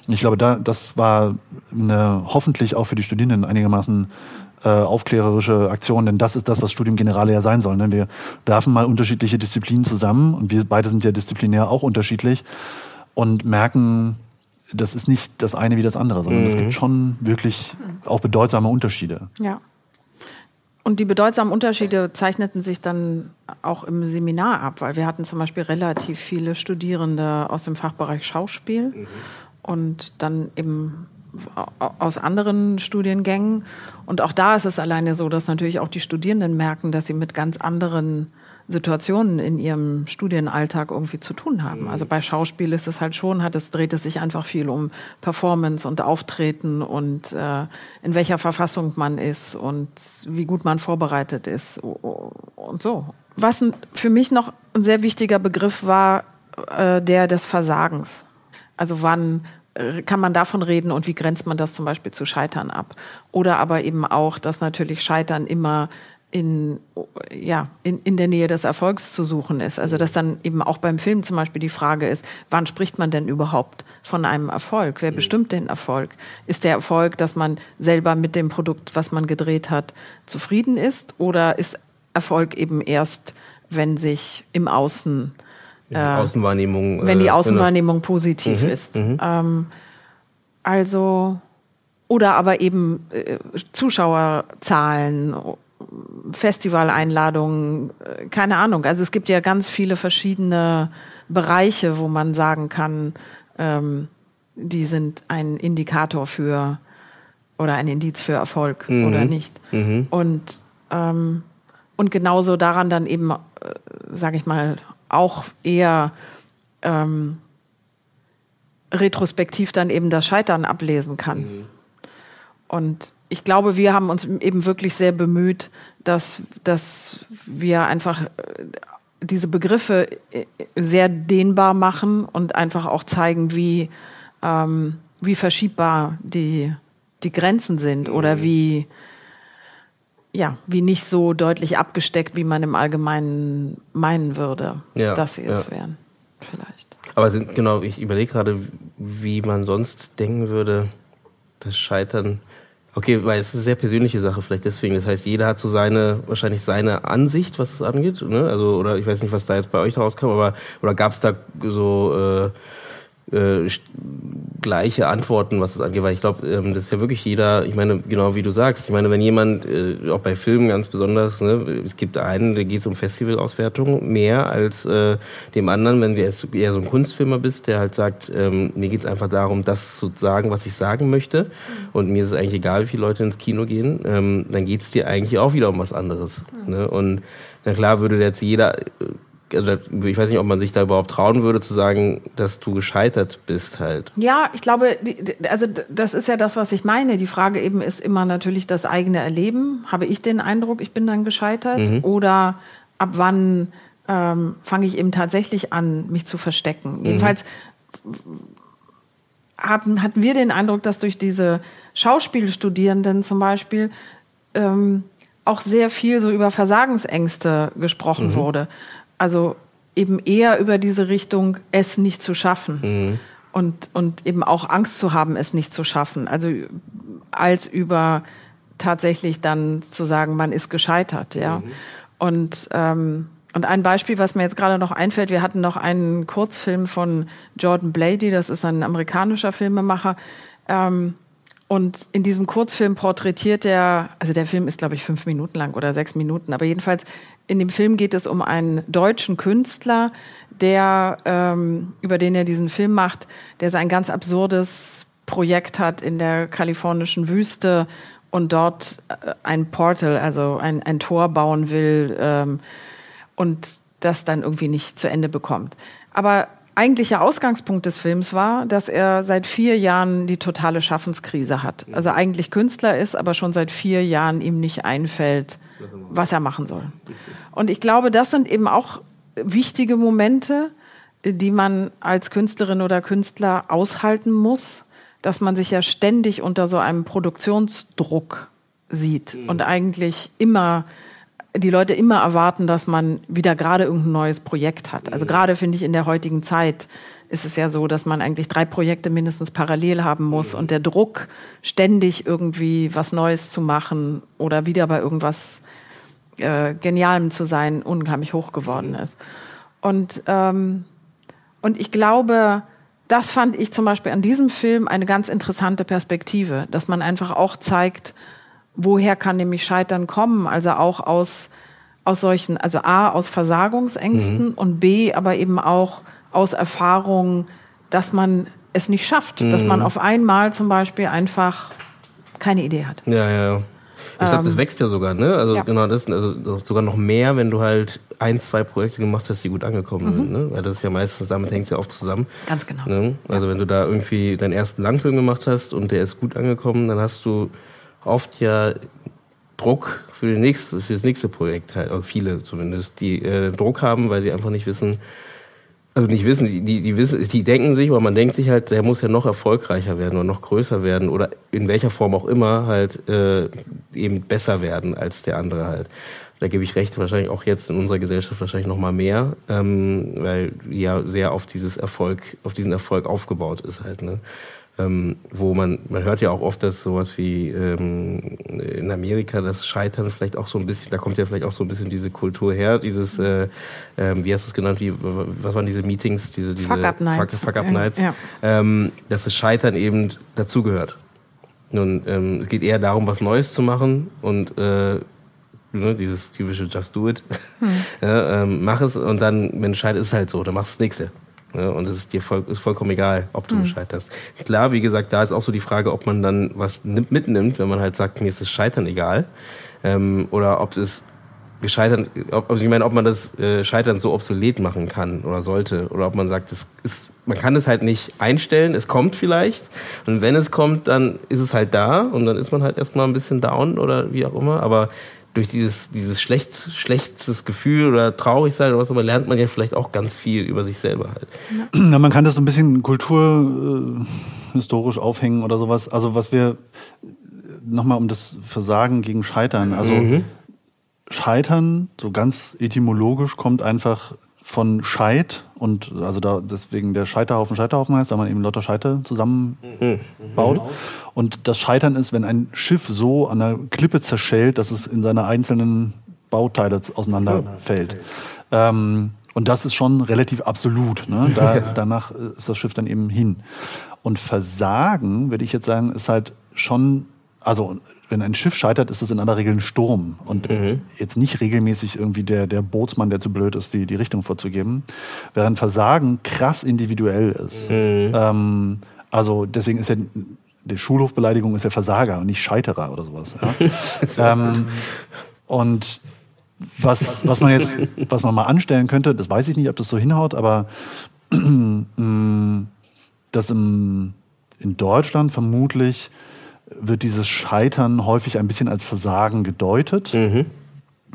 Speaker 2: Ich glaube, da, das war eine hoffentlich auch für die Studierenden einigermaßen äh, aufklärerische Aktion, denn das ist das, was Studium Generale ja sein soll. Ne? Wir werfen mal unterschiedliche Disziplinen zusammen und wir beide sind ja disziplinär auch unterschiedlich und merken, das ist nicht das eine wie das andere, sondern mhm. es gibt schon wirklich auch bedeutsame Unterschiede.
Speaker 3: Ja. Und die bedeutsamen Unterschiede zeichneten sich dann auch im Seminar ab, weil wir hatten zum Beispiel relativ viele Studierende aus dem Fachbereich Schauspiel mhm. und dann eben aus anderen Studiengängen. Und auch da ist es alleine so, dass natürlich auch die Studierenden merken, dass sie mit ganz anderen Situationen in ihrem Studienalltag irgendwie zu tun haben. Mhm. Also bei Schauspiel ist es halt schon, hat es dreht es sich einfach viel um Performance und Auftreten und äh, in welcher Verfassung man ist und wie gut man vorbereitet ist und so. Was für mich noch ein sehr wichtiger Begriff war, äh, der des Versagens. Also wann äh, kann man davon reden und wie grenzt man das zum Beispiel zu Scheitern ab? Oder aber eben auch, dass natürlich Scheitern immer in, ja, in, in der Nähe des Erfolgs zu suchen ist. Also dass dann eben auch beim Film zum Beispiel die Frage ist, wann spricht man denn überhaupt von einem Erfolg? Wer bestimmt den Erfolg? Ist der Erfolg, dass man selber mit dem Produkt, was man gedreht hat, zufrieden ist? Oder ist Erfolg eben erst, wenn sich im Außen
Speaker 1: ja, äh, Außenwahrnehmung,
Speaker 3: wenn die äh, genau. Außenwahrnehmung genau. positiv mhm, ist. Mhm. Ähm, also oder aber eben äh, Zuschauerzahlen Festivaleinladungen, äh, keine Ahnung. Also es gibt ja ganz viele verschiedene Bereiche, wo man sagen kann, ähm, die sind ein Indikator für oder ein Indiz für Erfolg mhm. oder nicht. Mhm. Und ähm, und genauso daran dann eben, äh, sage ich mal, auch eher ähm, retrospektiv dann eben das Scheitern ablesen kann. Mhm. Und ich glaube, wir haben uns eben wirklich sehr bemüht, dass, dass wir einfach äh, diese Begriffe äh, sehr dehnbar machen und einfach auch zeigen, wie, ähm, wie verschiebbar die, die Grenzen sind oder mhm. wie, ja, wie nicht so deutlich abgesteckt, wie man im Allgemeinen meinen würde, ja, dass sie es ja. wären. Vielleicht.
Speaker 1: Aber sind, genau, ich überlege gerade, wie man sonst denken würde, das Scheitern Okay, weil es ist eine sehr persönliche Sache vielleicht deswegen. Das heißt, jeder hat so seine, wahrscheinlich seine Ansicht, was es angeht. Ne? Also, oder ich weiß nicht, was da jetzt bei euch rauskam, aber oder gab es da so äh, äh, gleiche Antworten, was das angeht, weil ich glaube, ähm, das ist ja wirklich jeder, ich meine, genau wie du sagst, ich meine, wenn jemand, äh, auch bei Filmen ganz besonders, ne, es gibt einen, da geht es um Festivalauswertung mehr als äh, dem anderen, wenn du eher so ein Kunstfilmer bist, der halt sagt, ähm, mir geht es einfach darum, das zu sagen, was ich sagen möchte und mir ist es eigentlich egal, wie viele Leute ins Kino gehen, ähm, dann geht es dir eigentlich auch wieder um was anderes. Ne? Und na klar würde jetzt jeder also ich weiß nicht, ob man sich da überhaupt trauen würde zu sagen, dass du gescheitert bist halt.
Speaker 3: Ja, ich glaube, also das ist ja das, was ich meine. Die Frage eben ist immer natürlich das eigene Erleben. Habe ich den Eindruck, ich bin dann gescheitert? Mhm. Oder ab wann ähm, fange ich eben tatsächlich an, mich zu verstecken? Mhm. Jedenfalls haben, hatten wir den Eindruck, dass durch diese Schauspielstudierenden zum Beispiel ähm, auch sehr viel so über Versagensängste gesprochen mhm. wurde also eben eher über diese Richtung, es nicht zu schaffen. Mhm. Und, und eben auch Angst zu haben, es nicht zu schaffen. Also als über tatsächlich dann zu sagen, man ist gescheitert, ja. Mhm. Und, ähm, und ein Beispiel, was mir jetzt gerade noch einfällt, wir hatten noch einen Kurzfilm von Jordan Blady, das ist ein amerikanischer Filmemacher, ähm, und in diesem Kurzfilm porträtiert er, also der Film ist, glaube ich, fünf Minuten lang oder sechs Minuten, aber jedenfalls in dem Film geht es um einen deutschen Künstler, der, ähm, über den er diesen Film macht, der sein ganz absurdes Projekt hat in der kalifornischen Wüste und dort äh, ein Portal, also ein, ein Tor bauen will ähm, und das dann irgendwie nicht zu Ende bekommt. Aber eigentlicher Ausgangspunkt des Films war, dass er seit vier Jahren die totale Schaffenskrise hat. Also eigentlich Künstler ist, aber schon seit vier Jahren ihm nicht einfällt, was er machen soll. Und ich glaube, das sind eben auch wichtige Momente, die man als Künstlerin oder Künstler aushalten muss, dass man sich ja ständig unter so einem Produktionsdruck sieht mhm. und eigentlich immer die Leute immer erwarten, dass man wieder gerade irgendein neues Projekt hat. Also gerade finde ich in der heutigen Zeit ist es ja so, dass man eigentlich drei Projekte mindestens parallel haben muss und der Druck, ständig irgendwie was Neues zu machen oder wieder bei irgendwas äh, Genialem zu sein, unheimlich hoch geworden ist. Und, ähm, und ich glaube, das fand ich zum Beispiel an diesem Film eine ganz interessante Perspektive, dass man einfach auch zeigt, woher kann nämlich Scheitern kommen? Also auch aus, aus solchen, also A, aus Versagungsängsten mhm. und B, aber eben auch aus Erfahrungen, dass man es nicht schafft, mhm. dass man mhm. auf einmal zum Beispiel einfach keine Idee hat.
Speaker 1: Ja, ja, ja. Ich glaube, das ähm, wächst ja sogar, ne? Also ja. genau das, also sogar noch mehr, wenn du halt ein, zwei Projekte gemacht hast, die gut angekommen mhm. sind, ne? Weil das ist ja meistens, damit hängt es ja oft zusammen.
Speaker 3: Ganz genau.
Speaker 1: Ne? Also ja. wenn du da irgendwie deinen ersten Langfilm gemacht hast und der ist gut angekommen, dann hast du oft ja Druck für, nächste, für das nächste Projekt, halt, oder viele zumindest, die äh, Druck haben, weil sie einfach nicht wissen, also nicht wissen, die, die, wissen, die denken sich, oder man denkt sich halt, der muss ja noch erfolgreicher werden oder noch größer werden oder in welcher Form auch immer halt äh, eben besser werden als der andere halt. Da gebe ich recht, wahrscheinlich auch jetzt in unserer Gesellschaft wahrscheinlich noch mal mehr, ähm, weil ja sehr auf dieses Erfolg, auf diesen Erfolg aufgebaut ist halt. Ne? Ähm, wo man, man hört ja auch oft, dass sowas wie ähm, in Amerika das Scheitern vielleicht auch so ein bisschen, da kommt ja vielleicht auch so ein bisschen diese Kultur her, dieses, äh, äh, wie hast du es genannt, wie, was waren diese Meetings, diese, diese
Speaker 3: Fuck-Up-Nights,
Speaker 1: Fuck, Fuck Nights, ja. ähm, dass das Scheitern eben dazugehört. Nun, ähm, es geht eher darum, was Neues zu machen und äh, ne, dieses typische Just Do It. Hm. Ja, ähm, mach es und dann, wenn es scheitert, ist es halt so, dann machst du das nächste. Ne? Und es ist dir voll, ist vollkommen egal, ob du mhm. scheiterst. Klar, wie gesagt, da ist auch so die Frage, ob man dann was mitnimmt, wenn man halt sagt, mir ist das Scheitern egal. Ähm, oder ob es gescheitert, ob, also ich meine, ob man das äh, Scheitern so obsolet machen kann oder sollte. Oder ob man sagt, es ist, man kann es halt nicht einstellen, es kommt vielleicht. Und wenn es kommt, dann ist es halt da und dann ist man halt erstmal ein bisschen down oder wie auch immer. Aber durch dieses, dieses schlecht, schlechtes Gefühl oder traurig sein oder was, aber lernt man ja vielleicht auch ganz viel über sich selber halt.
Speaker 2: Ja. man kann das so ein bisschen kulturhistorisch äh, aufhängen oder sowas. Also was wir nochmal um das Versagen gegen Scheitern, also mhm. Scheitern, so ganz etymologisch, kommt einfach von Scheit und also da deswegen der Scheiterhaufen Scheiterhaufen heißt, weil man eben lauter Scheite zusammenbaut. Mhm. Und das Scheitern ist, wenn ein Schiff so an der Klippe zerschellt, dass es in seine einzelnen Bauteile auseinanderfällt. Ähm, und das ist schon relativ absolut. Ne? Da, danach ist das Schiff dann eben hin. Und Versagen, würde ich jetzt sagen, ist halt schon, also wenn ein Schiff scheitert, ist es in aller Regel ein Sturm und mhm. jetzt nicht regelmäßig irgendwie der, der Bootsmann, der zu blöd ist, die, die Richtung vorzugeben. Während Versagen krass individuell ist. Mhm. Ähm, also deswegen ist ja die Schulhofbeleidigung ist ja Versager und nicht Scheiterer oder sowas. Ja? ähm, und was, was man jetzt, was man mal anstellen könnte, das weiß ich nicht, ob das so hinhaut, aber dass im, in Deutschland vermutlich wird dieses Scheitern häufig ein bisschen als Versagen gedeutet, mhm.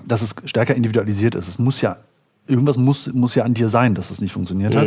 Speaker 2: dass es stärker individualisiert ist. Es muss ja, irgendwas muss, muss ja an dir sein, dass es nicht funktioniert mhm. hat.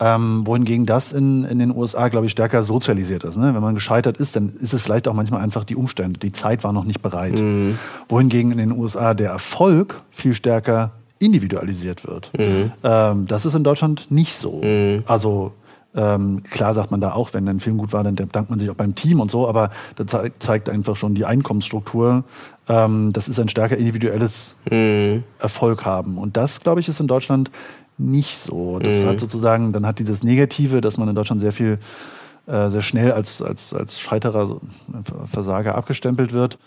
Speaker 2: Ähm, wohingegen das in, in den USA, glaube ich, stärker sozialisiert ist. Ne? Wenn man gescheitert ist, dann ist es vielleicht auch manchmal einfach die Umstände. Die Zeit war noch nicht bereit. Mhm. Wohingegen in den USA der Erfolg viel stärker individualisiert wird. Mhm. Ähm, das ist in Deutschland nicht so. Mhm. Also ähm, klar sagt man da auch, wenn ein Film gut war, dann dankt man sich auch beim Team und so, aber das zeigt einfach schon die Einkommensstruktur. Ähm, das ist ein stärker individuelles mhm. Erfolg haben. Und das, glaube ich, ist in Deutschland nicht so. Das mhm. hat sozusagen, dann hat dieses Negative, dass man in Deutschland sehr viel, äh, sehr schnell als, als, als Scheiterer, so, Versager abgestempelt wird.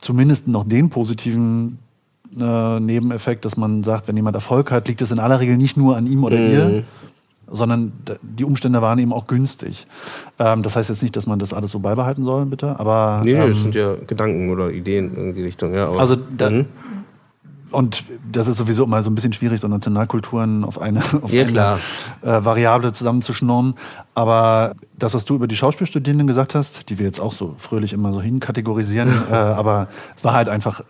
Speaker 2: Zumindest noch den positiven äh, Nebeneffekt, dass man sagt, wenn jemand Erfolg hat, liegt es in aller Regel nicht nur an ihm oder mhm. ihr, sondern die Umstände waren eben auch günstig. Ähm, das heißt jetzt nicht, dass man das alles so beibehalten soll, bitte, aber.
Speaker 1: Nee, nee ähm, das sind ja Gedanken oder Ideen in die Richtung, ja.
Speaker 2: also dann. Und das ist sowieso immer so ein bisschen schwierig, so Nationalkulturen auf eine, auf
Speaker 1: ja,
Speaker 2: eine äh, Variable zusammenzuschnurren. Aber das, was du über die Schauspielstudierenden gesagt hast, die wir jetzt auch so fröhlich immer so hinkategorisieren, äh, aber es war halt einfach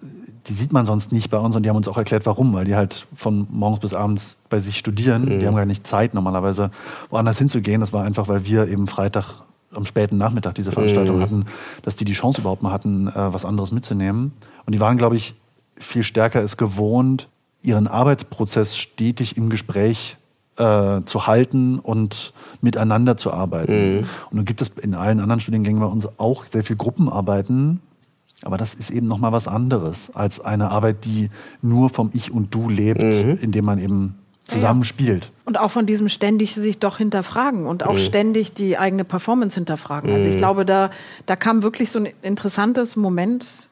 Speaker 2: die sieht man sonst nicht bei uns und die haben uns auch erklärt, warum, weil die halt von morgens bis abends bei sich studieren. Mhm. Die haben gar nicht Zeit, normalerweise woanders hinzugehen. Das war einfach, weil wir eben Freitag am späten Nachmittag diese Veranstaltung mhm. hatten, dass die die Chance überhaupt mal hatten, äh, was anderes mitzunehmen. Und die waren, glaube ich, viel stärker es gewohnt, ihren Arbeitsprozess stetig im Gespräch äh, zu halten und miteinander zu arbeiten. Mhm. Und dann gibt es in allen anderen Studiengängen bei uns auch sehr viel Gruppenarbeiten, aber das ist eben nochmal was anderes als eine Arbeit, die nur vom Ich und Du lebt, mhm. indem man eben zusammen ja. spielt.
Speaker 3: Und auch von diesem ständig sich doch hinterfragen und auch mhm. ständig die eigene Performance hinterfragen. Also ich mhm. glaube, da, da kam wirklich so ein interessantes Moment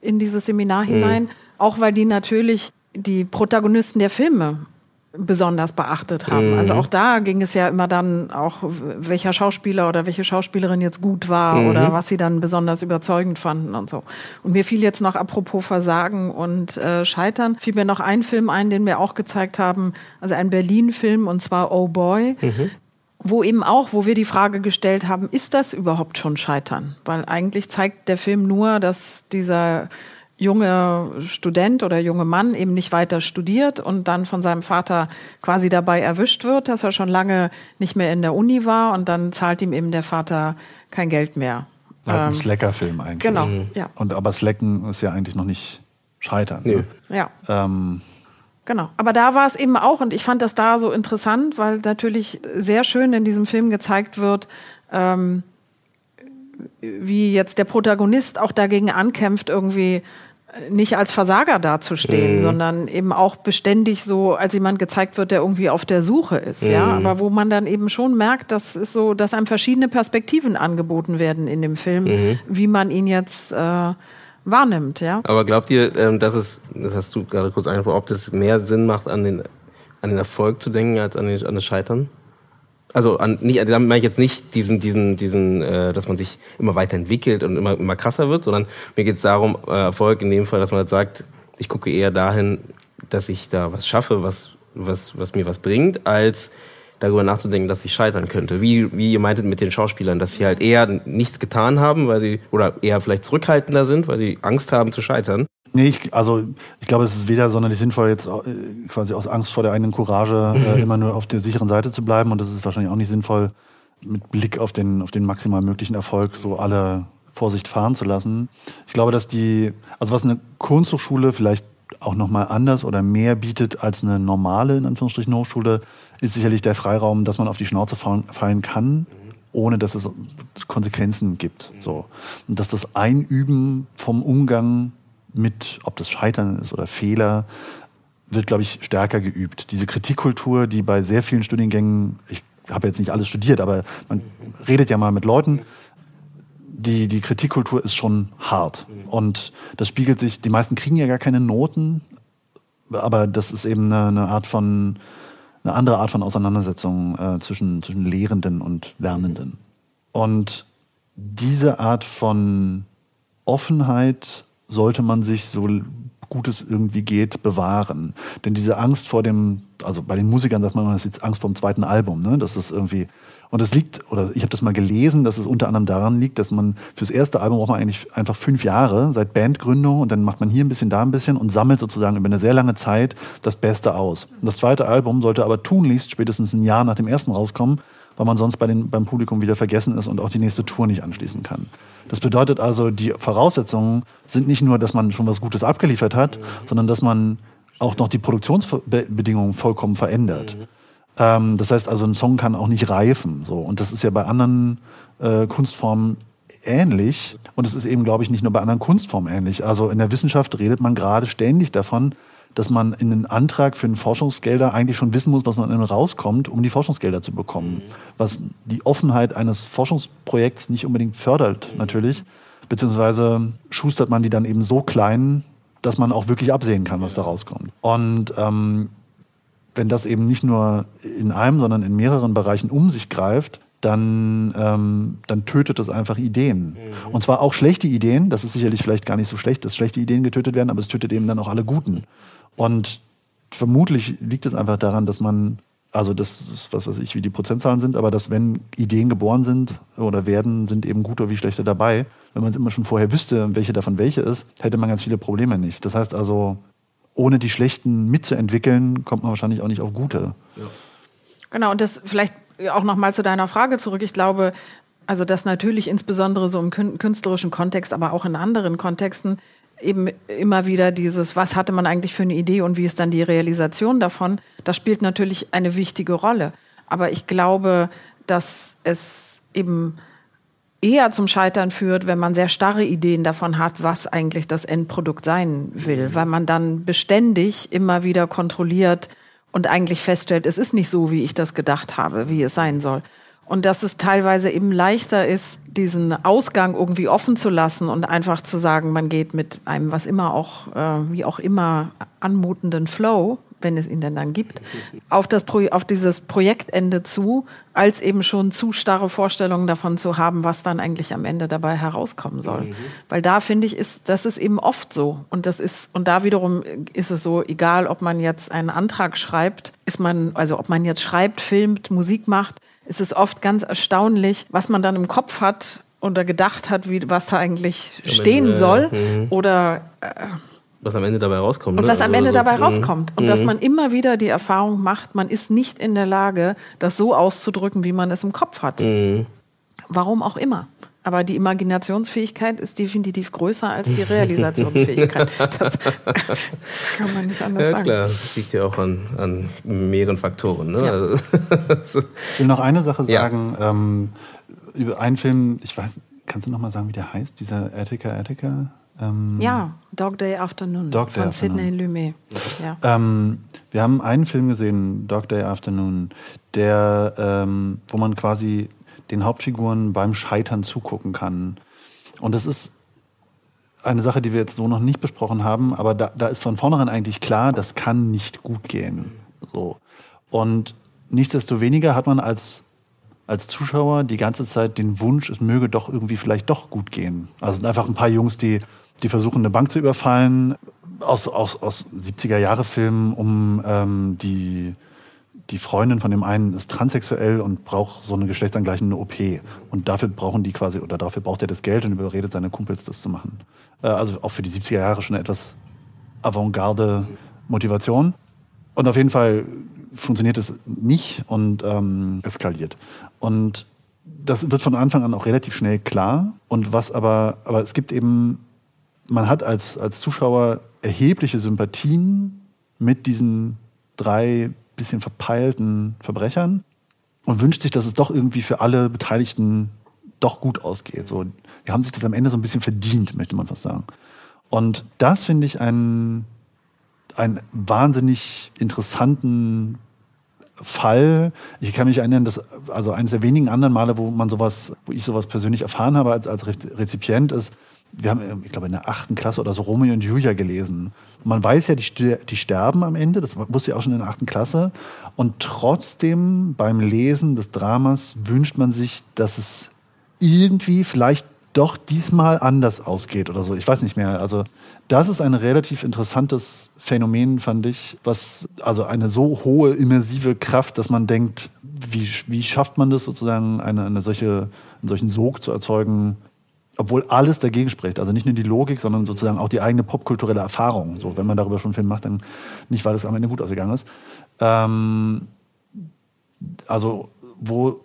Speaker 3: in dieses Seminar hinein, mhm. auch weil die natürlich die Protagonisten der Filme besonders beachtet haben. Mhm. Also auch da ging es ja immer dann auch, welcher Schauspieler oder welche Schauspielerin jetzt gut war mhm. oder was sie dann besonders überzeugend fanden und so. Und mir fiel jetzt noch apropos Versagen und äh, Scheitern, fiel mir noch ein Film ein, den wir auch gezeigt haben, also ein Berlin-Film und zwar Oh Boy. Mhm. Wo eben auch, wo wir die Frage gestellt haben, ist das überhaupt schon Scheitern? Weil eigentlich zeigt der Film nur, dass dieser junge Student oder junge Mann eben nicht weiter studiert und dann von seinem Vater quasi dabei erwischt wird, dass er schon lange nicht mehr in der Uni war und dann zahlt ihm eben der Vater kein Geld mehr.
Speaker 2: Ja, ein ähm, Slacker-Film eigentlich.
Speaker 3: Genau, mhm. ja.
Speaker 2: Und aber Slacken ist ja eigentlich noch nicht scheitern.
Speaker 3: Nee. Ne? Ja. Ähm, Genau. Aber da war es eben auch, und ich fand das da so interessant, weil natürlich sehr schön in diesem Film gezeigt wird, ähm, wie jetzt der Protagonist auch dagegen ankämpft, irgendwie nicht als Versager dazustehen, mhm. sondern eben auch beständig so als jemand gezeigt wird, der irgendwie auf der Suche ist, mhm. ja, aber wo man dann eben schon merkt, dass ist so, dass einem verschiedene Perspektiven angeboten werden in dem Film, mhm. wie man ihn jetzt äh, wahrnimmt, ja.
Speaker 1: Aber glaubt ihr, ähm, dass es, das hast du gerade kurz angesprochen, ob das mehr Sinn macht, an den, an den Erfolg zu denken, als an, den, an das Scheitern? Also an, nicht, damit meine ich jetzt nicht diesen, diesen, diesen, äh, dass man sich immer weiterentwickelt und immer, immer krasser wird, sondern mir geht es darum, äh, Erfolg in dem Fall, dass man halt sagt, ich gucke eher dahin, dass ich da was schaffe, was, was, was mir was bringt, als darüber nachzudenken, dass ich scheitern könnte. Wie, wie ihr meintet mit den Schauspielern, dass sie halt eher nichts getan haben, weil sie, oder eher vielleicht zurückhaltender sind, weil sie Angst haben zu scheitern.
Speaker 2: Nee, ich, also ich glaube, es ist weder sonderlich sinnvoll, jetzt äh, quasi aus Angst vor der eigenen Courage äh, immer nur auf der sicheren Seite zu bleiben. Und es ist wahrscheinlich auch nicht sinnvoll, mit Blick auf den, auf den maximal möglichen Erfolg so alle Vorsicht fahren zu lassen. Ich glaube, dass die, also was eine Kunsthochschule vielleicht auch nochmal anders oder mehr bietet als eine normale, in Anführungsstrichen, Hochschule, ist sicherlich der Freiraum, dass man auf die Schnauze fallen kann, ohne dass es Konsequenzen gibt. So. Und dass das Einüben vom Umgang mit, ob das Scheitern ist oder Fehler, wird, glaube ich, stärker geübt. Diese Kritikkultur, die bei sehr vielen Studiengängen, ich habe jetzt nicht alles studiert, aber man redet ja mal mit Leuten, die, die Kritikkultur ist schon hart. Und das spiegelt sich, die meisten kriegen ja gar keine Noten, aber das ist eben eine, eine Art von, eine andere Art von Auseinandersetzung äh, zwischen, zwischen Lehrenden und Lernenden. Und diese Art von Offenheit sollte man sich so gut es irgendwie geht bewahren. Denn diese Angst vor dem, also bei den Musikern sagt man, das ist jetzt Angst vor dem zweiten Album, ne? Das ist irgendwie und es liegt, oder ich habe das mal gelesen, dass es unter anderem daran liegt, dass man fürs erste Album braucht man eigentlich einfach fünf Jahre seit Bandgründung und dann macht man hier ein bisschen, da ein bisschen und sammelt sozusagen über eine sehr lange Zeit das Beste aus. Und das zweite Album sollte aber tunlichst spätestens ein Jahr nach dem ersten rauskommen, weil man sonst bei den, beim Publikum wieder vergessen ist und auch die nächste Tour nicht anschließen kann. Das bedeutet also, die Voraussetzungen sind nicht nur, dass man schon was Gutes abgeliefert hat, sondern dass man auch noch die Produktionsbedingungen vollkommen verändert. Ähm, das heißt also, ein Song kann auch nicht reifen. So. Und das ist ja bei anderen äh, Kunstformen ähnlich. Und es ist eben, glaube ich, nicht nur bei anderen Kunstformen ähnlich. Also in der Wissenschaft redet man gerade ständig davon, dass man in einen Antrag für einen Forschungsgelder eigentlich schon wissen muss, was man in rauskommt, um die Forschungsgelder zu bekommen. Mhm. Was die Offenheit eines Forschungsprojekts nicht unbedingt fördert, mhm. natürlich. Beziehungsweise schustert man die dann eben so klein, dass man auch wirklich absehen kann, was da rauskommt. Und ähm, wenn das eben nicht nur in einem, sondern in mehreren Bereichen um sich greift, dann, ähm, dann tötet das einfach Ideen. Mhm. Und zwar auch schlechte Ideen, das ist sicherlich vielleicht gar nicht so schlecht, dass schlechte Ideen getötet werden, aber es tötet eben dann auch alle guten. Und vermutlich liegt es einfach daran, dass man, also das ist was weiß ich, wie die Prozentzahlen sind, aber dass wenn Ideen geboren sind oder werden, sind eben gute wie schlechte dabei. Wenn man es immer schon vorher wüsste, welche davon welche ist, hätte man ganz viele Probleme nicht. Das heißt also, ohne die schlechten mitzuentwickeln, kommt man wahrscheinlich auch nicht auf gute. Ja.
Speaker 3: Genau, und das vielleicht auch nochmal zu deiner Frage zurück. Ich glaube, also dass natürlich insbesondere so im künstlerischen Kontext, aber auch in anderen Kontexten eben immer wieder dieses, was hatte man eigentlich für eine Idee und wie ist dann die Realisation davon, das spielt natürlich eine wichtige Rolle. Aber ich glaube, dass es eben eher zum Scheitern führt, wenn man sehr starre Ideen davon hat, was eigentlich das Endprodukt sein will, mhm. weil man dann beständig immer wieder kontrolliert und eigentlich feststellt, es ist nicht so, wie ich das gedacht habe, wie es sein soll. Und dass es teilweise eben leichter ist, diesen Ausgang irgendwie offen zu lassen und einfach zu sagen, man geht mit einem, was immer auch, äh, wie auch immer anmutenden Flow wenn es ihn denn dann gibt, auf, das Pro auf dieses Projektende zu, als eben schon zu starre Vorstellungen davon zu haben, was dann eigentlich am Ende dabei herauskommen soll. Mhm. Weil da finde ich, ist, das ist eben oft so. Und das ist, und da wiederum ist es so, egal ob man jetzt einen Antrag schreibt, ist man, also ob man jetzt schreibt, filmt, Musik macht, ist es oft ganz erstaunlich, was man dann im Kopf hat, oder gedacht hat, wie, was da eigentlich am stehen Ende, soll. Äh, oder äh,
Speaker 1: was am Ende dabei rauskommt.
Speaker 3: Und ne? was am also Ende so, dabei so, rauskommt. Und dass mhm. man immer wieder die Erfahrung macht, man ist nicht in der Lage, das so auszudrücken, wie man es im Kopf hat. Mhm. Warum auch immer. Aber die Imaginationsfähigkeit ist definitiv größer als die Realisationsfähigkeit. das kann man nicht anders
Speaker 1: ja,
Speaker 3: sagen.
Speaker 1: Klar, das liegt ja auch an, an mehreren Faktoren. Ne? Ja.
Speaker 2: Also ich will noch eine Sache sagen. Ja. Ähm, über einen Film, ich weiß, kannst du noch mal sagen, wie der heißt? Dieser Attica Attica?
Speaker 3: Ähm, ja, Dog Day Afternoon Dog Day von Sidney Lumet.
Speaker 2: Ja. Ähm, wir haben einen Film gesehen, Dog Day Afternoon, der, ähm, wo man quasi den Hauptfiguren beim Scheitern zugucken kann. Und das ist eine Sache, die wir jetzt so noch nicht besprochen haben, aber da, da ist von vornherein eigentlich klar, das kann nicht gut gehen. So. Und nichtsdestoweniger hat man als, als Zuschauer die ganze Zeit den Wunsch, es möge doch irgendwie vielleicht doch gut gehen. Also sind einfach ein paar Jungs, die, die versuchen, eine Bank zu überfallen, aus, aus, aus 70er-Jahre-Filmen, um ähm, die die Freundin von dem einen ist transsexuell und braucht so eine geschlechtsangleichende OP. Und dafür brauchen die quasi, oder dafür braucht er das Geld und überredet seine Kumpels, das zu machen. Äh, also auch für die 70er Jahre schon eine etwas avantgarde Motivation. Und auf jeden Fall funktioniert es nicht und ähm, eskaliert. Und das wird von Anfang an auch relativ schnell klar. Und was aber, aber es gibt eben, man hat als, als Zuschauer erhebliche Sympathien mit diesen drei bisschen verpeilten Verbrechern und wünscht sich, dass es doch irgendwie für alle Beteiligten doch gut ausgeht. So, die haben sich das am Ende so ein bisschen verdient, möchte man fast sagen. Und das finde ich einen, einen wahnsinnig interessanten Fall. Ich kann mich erinnern, dass also eines der wenigen anderen Male, wo man sowas, wo ich sowas persönlich erfahren habe als, als Rezipient, ist, wir haben, ich glaube, in der achten Klasse oder so Romeo und Julia gelesen. Und man weiß ja, die, die sterben am Ende, das wusste ich auch schon in der achten Klasse. Und trotzdem beim Lesen des Dramas wünscht man sich, dass es irgendwie vielleicht doch diesmal anders ausgeht oder so. Ich weiß nicht mehr. Also das ist ein relativ interessantes Phänomen, fand ich, was also eine so hohe immersive Kraft, dass man denkt, wie, wie schafft man das sozusagen, eine, eine solche, einen solchen Sog zu erzeugen, obwohl alles dagegen spricht. Also nicht nur die Logik, sondern sozusagen auch die eigene popkulturelle Erfahrung. So, wenn man darüber schon einen Film macht, dann nicht, weil es am Ende gut ausgegangen ist. Ähm, also, wo,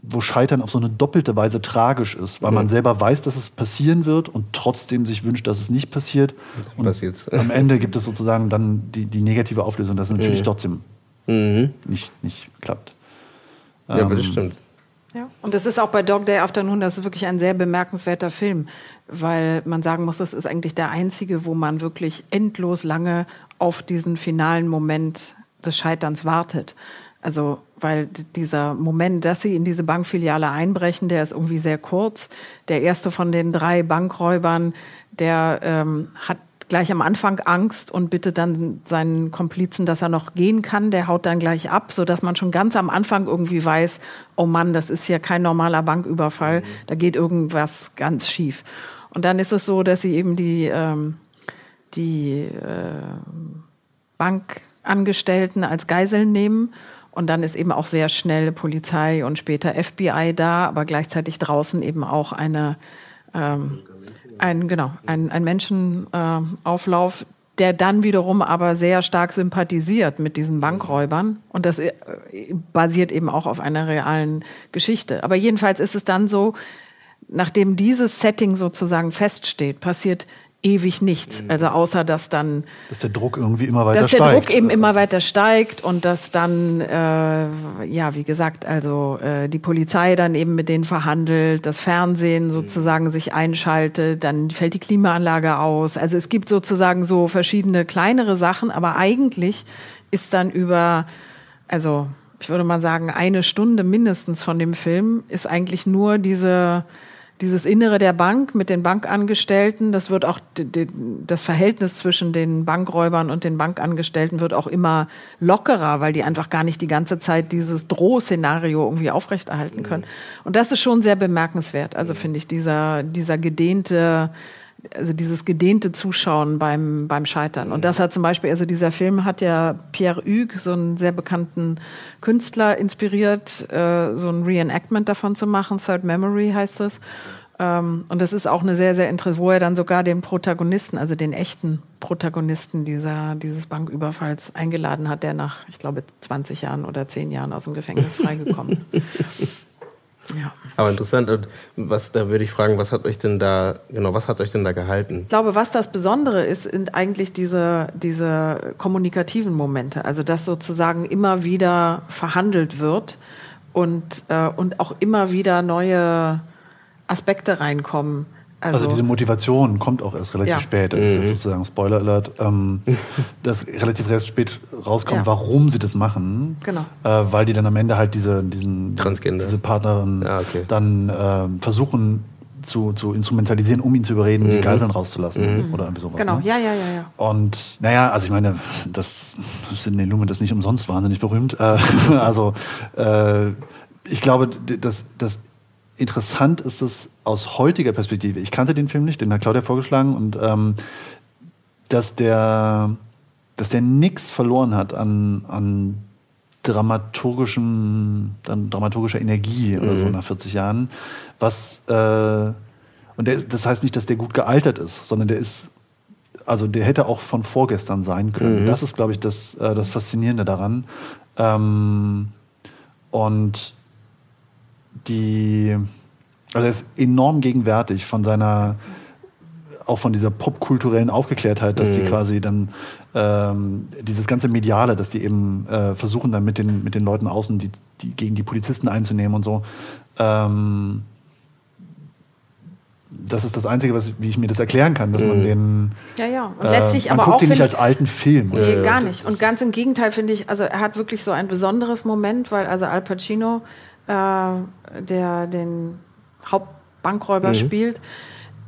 Speaker 2: wo Scheitern auf so eine doppelte Weise tragisch ist, weil mhm. man selber weiß, dass es passieren wird und trotzdem sich wünscht, dass es nicht passiert. Und Passiert's. am Ende gibt es sozusagen dann die, die negative Auflösung, dass es natürlich mhm. trotzdem mhm. Nicht, nicht klappt.
Speaker 1: Ja, ähm, aber das stimmt.
Speaker 3: Ja. Und das ist auch bei Dog Day Afternoon, das ist wirklich ein sehr bemerkenswerter Film, weil man sagen muss, das ist eigentlich der einzige, wo man wirklich endlos lange auf diesen finalen Moment des Scheiterns wartet. Also, weil dieser Moment, dass sie in diese Bankfiliale einbrechen, der ist irgendwie sehr kurz. Der erste von den drei Bankräubern, der ähm, hat gleich am Anfang Angst und bittet dann seinen Komplizen, dass er noch gehen kann. Der haut dann gleich ab, so dass man schon ganz am Anfang irgendwie weiß, oh Mann, das ist ja kein normaler Banküberfall, mhm. da geht irgendwas ganz schief. Und dann ist es so, dass sie eben die, ähm, die äh, Bankangestellten als Geiseln nehmen. Und dann ist eben auch sehr schnell Polizei und später FBI da, aber gleichzeitig draußen eben auch eine ähm, ein, genau, ein, ein Menschenauflauf, äh, der dann wiederum aber sehr stark sympathisiert mit diesen Bankräubern. Und das äh, basiert eben auch auf einer realen Geschichte. Aber jedenfalls ist es dann so, nachdem dieses Setting sozusagen feststeht, passiert ewig nichts. Mhm. Also außer dass dann
Speaker 2: dass der Druck irgendwie immer weiter
Speaker 3: steigt. Dass der Druck eben immer weiter steigt und dass dann äh, ja wie gesagt also äh, die Polizei dann eben mit denen verhandelt, das Fernsehen mhm. sozusagen sich einschaltet, dann fällt die Klimaanlage aus. Also es gibt sozusagen so verschiedene kleinere Sachen, aber eigentlich ist dann über also ich würde mal sagen eine Stunde mindestens von dem Film ist eigentlich nur diese dieses Innere der Bank mit den Bankangestellten, das wird auch, das Verhältnis zwischen den Bankräubern und den Bankangestellten wird auch immer lockerer, weil die einfach gar nicht die ganze Zeit dieses Drohszenario irgendwie aufrechterhalten können. Und das ist schon sehr bemerkenswert. Also finde ich dieser, dieser gedehnte, also dieses gedehnte Zuschauen beim, beim Scheitern. Und das hat zum Beispiel, also dieser Film hat ja Pierre Hugues, so einen sehr bekannten Künstler, inspiriert, äh, so ein Reenactment davon zu machen. Third Memory heißt es. Ähm, und das ist auch eine sehr, sehr interessante, wo er dann sogar den Protagonisten, also den echten Protagonisten dieser, dieses Banküberfalls eingeladen hat, der nach, ich glaube, 20 Jahren oder 10 Jahren aus dem Gefängnis freigekommen ist.
Speaker 1: Ja. Aber interessant, und was, da würde ich fragen, was hat euch denn da, genau, was hat euch denn da gehalten?
Speaker 3: Ich glaube, was das Besondere ist, sind eigentlich diese, diese kommunikativen Momente. Also, dass sozusagen immer wieder verhandelt wird und, äh, und auch immer wieder neue Aspekte reinkommen.
Speaker 2: Also, also, diese Motivation kommt auch erst relativ ja. spät. Das ist jetzt mhm. sozusagen Spoiler Alert, ähm, dass relativ erst spät rauskommt, ja. warum sie das machen.
Speaker 3: Genau.
Speaker 2: Äh, weil die dann am Ende halt diese, diesen,
Speaker 1: Transgender.
Speaker 2: diese Partnerin ja, okay. dann äh, versuchen zu, zu instrumentalisieren, um ihn zu überreden, mhm. die Geiseln rauszulassen mhm. oder irgendwie sowas.
Speaker 3: Genau,
Speaker 2: ne?
Speaker 3: ja, ja, ja, ja.
Speaker 2: Und naja, also ich meine, das Sidney Lumen das nicht umsonst wahnsinnig berühmt. Äh, also äh, ich glaube, dass das interessant ist es aus heutiger Perspektive. Ich kannte den Film nicht, den hat Claudia vorgeschlagen und ähm, dass der, dass der nichts verloren hat an, an dramaturgischem, dann dramaturgischer Energie oder so mhm. nach 40 Jahren. Was äh, und der, das heißt nicht, dass der gut gealtert ist, sondern der ist, also der hätte auch von vorgestern sein können. Mhm. Das ist, glaube ich, das, äh, das Faszinierende daran. Ähm, und die, also er ist enorm gegenwärtig von seiner, auch von dieser popkulturellen Aufgeklärtheit, dass mhm. die quasi dann ähm, dieses ganze Mediale, dass die eben äh, versuchen dann mit den, mit den Leuten außen, die, die gegen die Polizisten einzunehmen und so. Ähm, das ist das Einzige, was, wie ich mir das erklären kann, dass man mhm. den.
Speaker 3: Ja, ja. Und letztlich
Speaker 2: äh,
Speaker 3: man
Speaker 2: aber
Speaker 3: guckt
Speaker 2: auch. den nicht als alten Film.
Speaker 3: Nee, gar nicht. Und ganz im Gegenteil finde ich, also er hat wirklich so ein besonderes Moment, weil also Al Pacino äh, der den Hauptbankräuber mhm. spielt,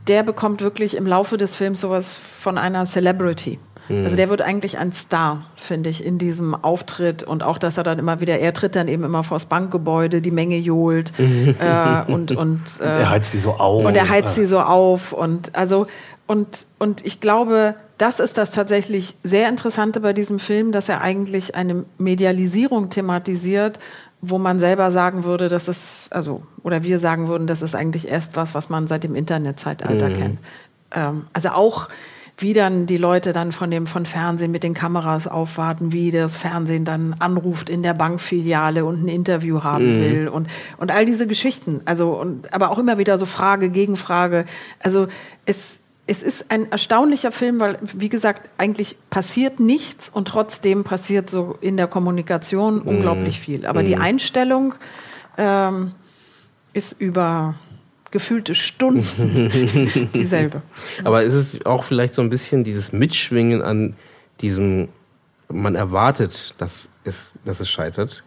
Speaker 3: der bekommt wirklich im Laufe des Films sowas von einer Celebrity. Mhm. Also der wird eigentlich ein Star, finde ich, in diesem Auftritt und auch, dass er dann immer wieder, er tritt dann eben immer vors Bankgebäude, die Menge johlt äh, und und
Speaker 2: äh, er heizt sie so auf
Speaker 3: und er heizt sie so auf und also und und ich glaube, das ist das tatsächlich sehr Interessante bei diesem Film, dass er eigentlich eine Medialisierung thematisiert, wo man selber sagen würde, dass es, also, oder wir sagen würden, das ist eigentlich erst was, was man seit dem Internetzeitalter mhm. kennt. Ähm, also auch, wie dann die Leute dann von dem von Fernsehen mit den Kameras aufwarten, wie das Fernsehen dann anruft in der Bankfiliale und ein Interview haben mhm. will und und all diese Geschichten. Also und aber auch immer wieder so Frage Gegenfrage. Also es es ist ein erstaunlicher Film, weil, wie gesagt, eigentlich passiert nichts und trotzdem passiert so in der Kommunikation mm. unglaublich viel. Aber mm. die mhm. Einstellung ähm, ist über gefühlte Stunden dieselbe.
Speaker 1: Aber ist es auch vielleicht so ein bisschen dieses Mitschwingen an diesem, man erwartet, dass es, dass es scheitert?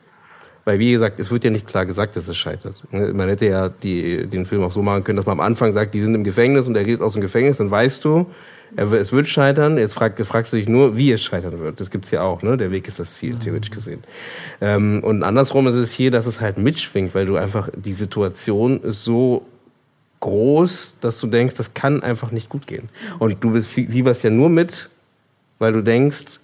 Speaker 1: Weil, wie gesagt, es wird ja nicht klar gesagt, dass es scheitert. Ne, man hätte ja die, den Film auch so machen können, dass man am Anfang sagt, die sind im Gefängnis und er geht aus dem Gefängnis, dann weißt du, es wird scheitern. Jetzt frag, fragst du dich nur, wie es scheitern wird. Das gibt's ja auch, ne? Der Weg ist das Ziel, theoretisch gesehen. Ähm, und andersrum ist es hier, dass es halt mitschwingt, weil du einfach, die Situation ist so groß, dass du denkst, das kann einfach nicht gut gehen. Und du bist, fieberst ja nur mit, weil du denkst,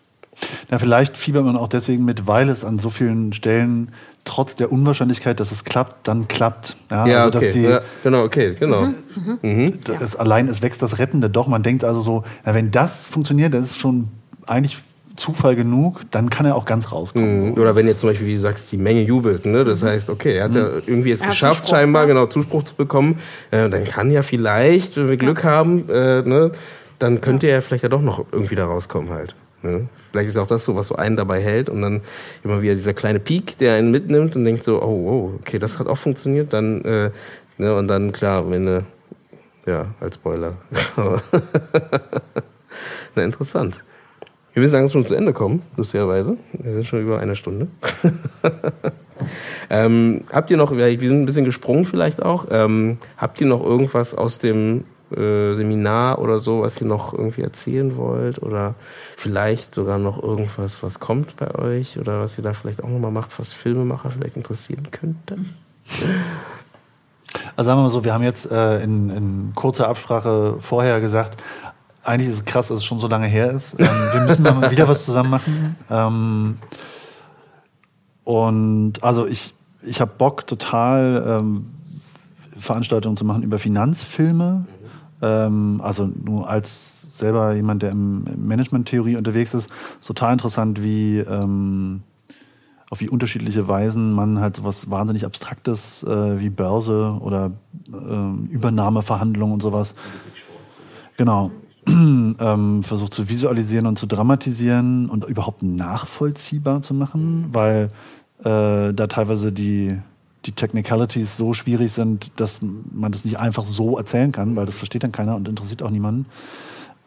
Speaker 2: na, vielleicht fiebert man auch deswegen mit, weil es an so vielen Stellen trotz der Unwahrscheinlichkeit, dass es klappt, dann klappt.
Speaker 1: Ja, ja also, okay. Die, ja, genau, okay, genau. Mhm,
Speaker 2: mhm. mhm. Das, allein, es wächst das Rettende doch. Man denkt also so, na, wenn das funktioniert, das ist schon eigentlich Zufall genug, dann kann er auch ganz rauskommen.
Speaker 1: Mhm. Oder wenn jetzt zum Beispiel, wie du sagst, die Menge jubelt, ne? das mhm. heißt, okay, er hat ja irgendwie es geschafft, scheinbar ne? genau Zuspruch zu bekommen, äh, dann kann ja vielleicht, wenn wir Glück haben, äh, ne? dann könnte er vielleicht ja doch noch irgendwie da rauskommen halt. Ne? Vielleicht ist auch das so, was so einen dabei hält und dann immer wieder dieser kleine Peak, der einen mitnimmt und denkt so, oh, oh okay, das hat auch funktioniert, dann, äh, ne, und dann, klar, wenn, äh, ja, als Spoiler. Na, interessant. Wir müssen langsam schon zu Ende kommen, lustigerweise. Wir sind schon über eine Stunde. ähm, habt ihr noch, wir sind ein bisschen gesprungen vielleicht auch, ähm, habt ihr noch irgendwas aus dem äh, Seminar oder so, was ihr noch irgendwie erzählen wollt oder vielleicht sogar noch irgendwas, was kommt bei euch oder was ihr da vielleicht auch nochmal macht, was Filmemacher vielleicht interessieren könnte?
Speaker 2: Also sagen wir mal so, wir haben jetzt äh, in, in kurzer Absprache vorher gesagt, eigentlich ist es krass, dass es schon so lange her ist. Ähm, wir müssen mal wieder was zusammen machen. Ähm, und also ich, ich habe Bock total ähm, Veranstaltungen zu machen über Finanzfilme. Ähm, also nur als selber jemand, der im Management-Theorie unterwegs ist, ist total interessant, wie ähm, auf wie unterschiedliche Weisen man halt sowas wahnsinnig Abstraktes äh, wie Börse oder äh, Übernahmeverhandlungen und sowas. Genau. ähm, versucht zu visualisieren und zu dramatisieren und überhaupt nachvollziehbar zu machen, weil äh, da teilweise die, die Technicalities so schwierig sind, dass man das nicht einfach so erzählen kann, weil das versteht dann keiner und interessiert auch niemanden.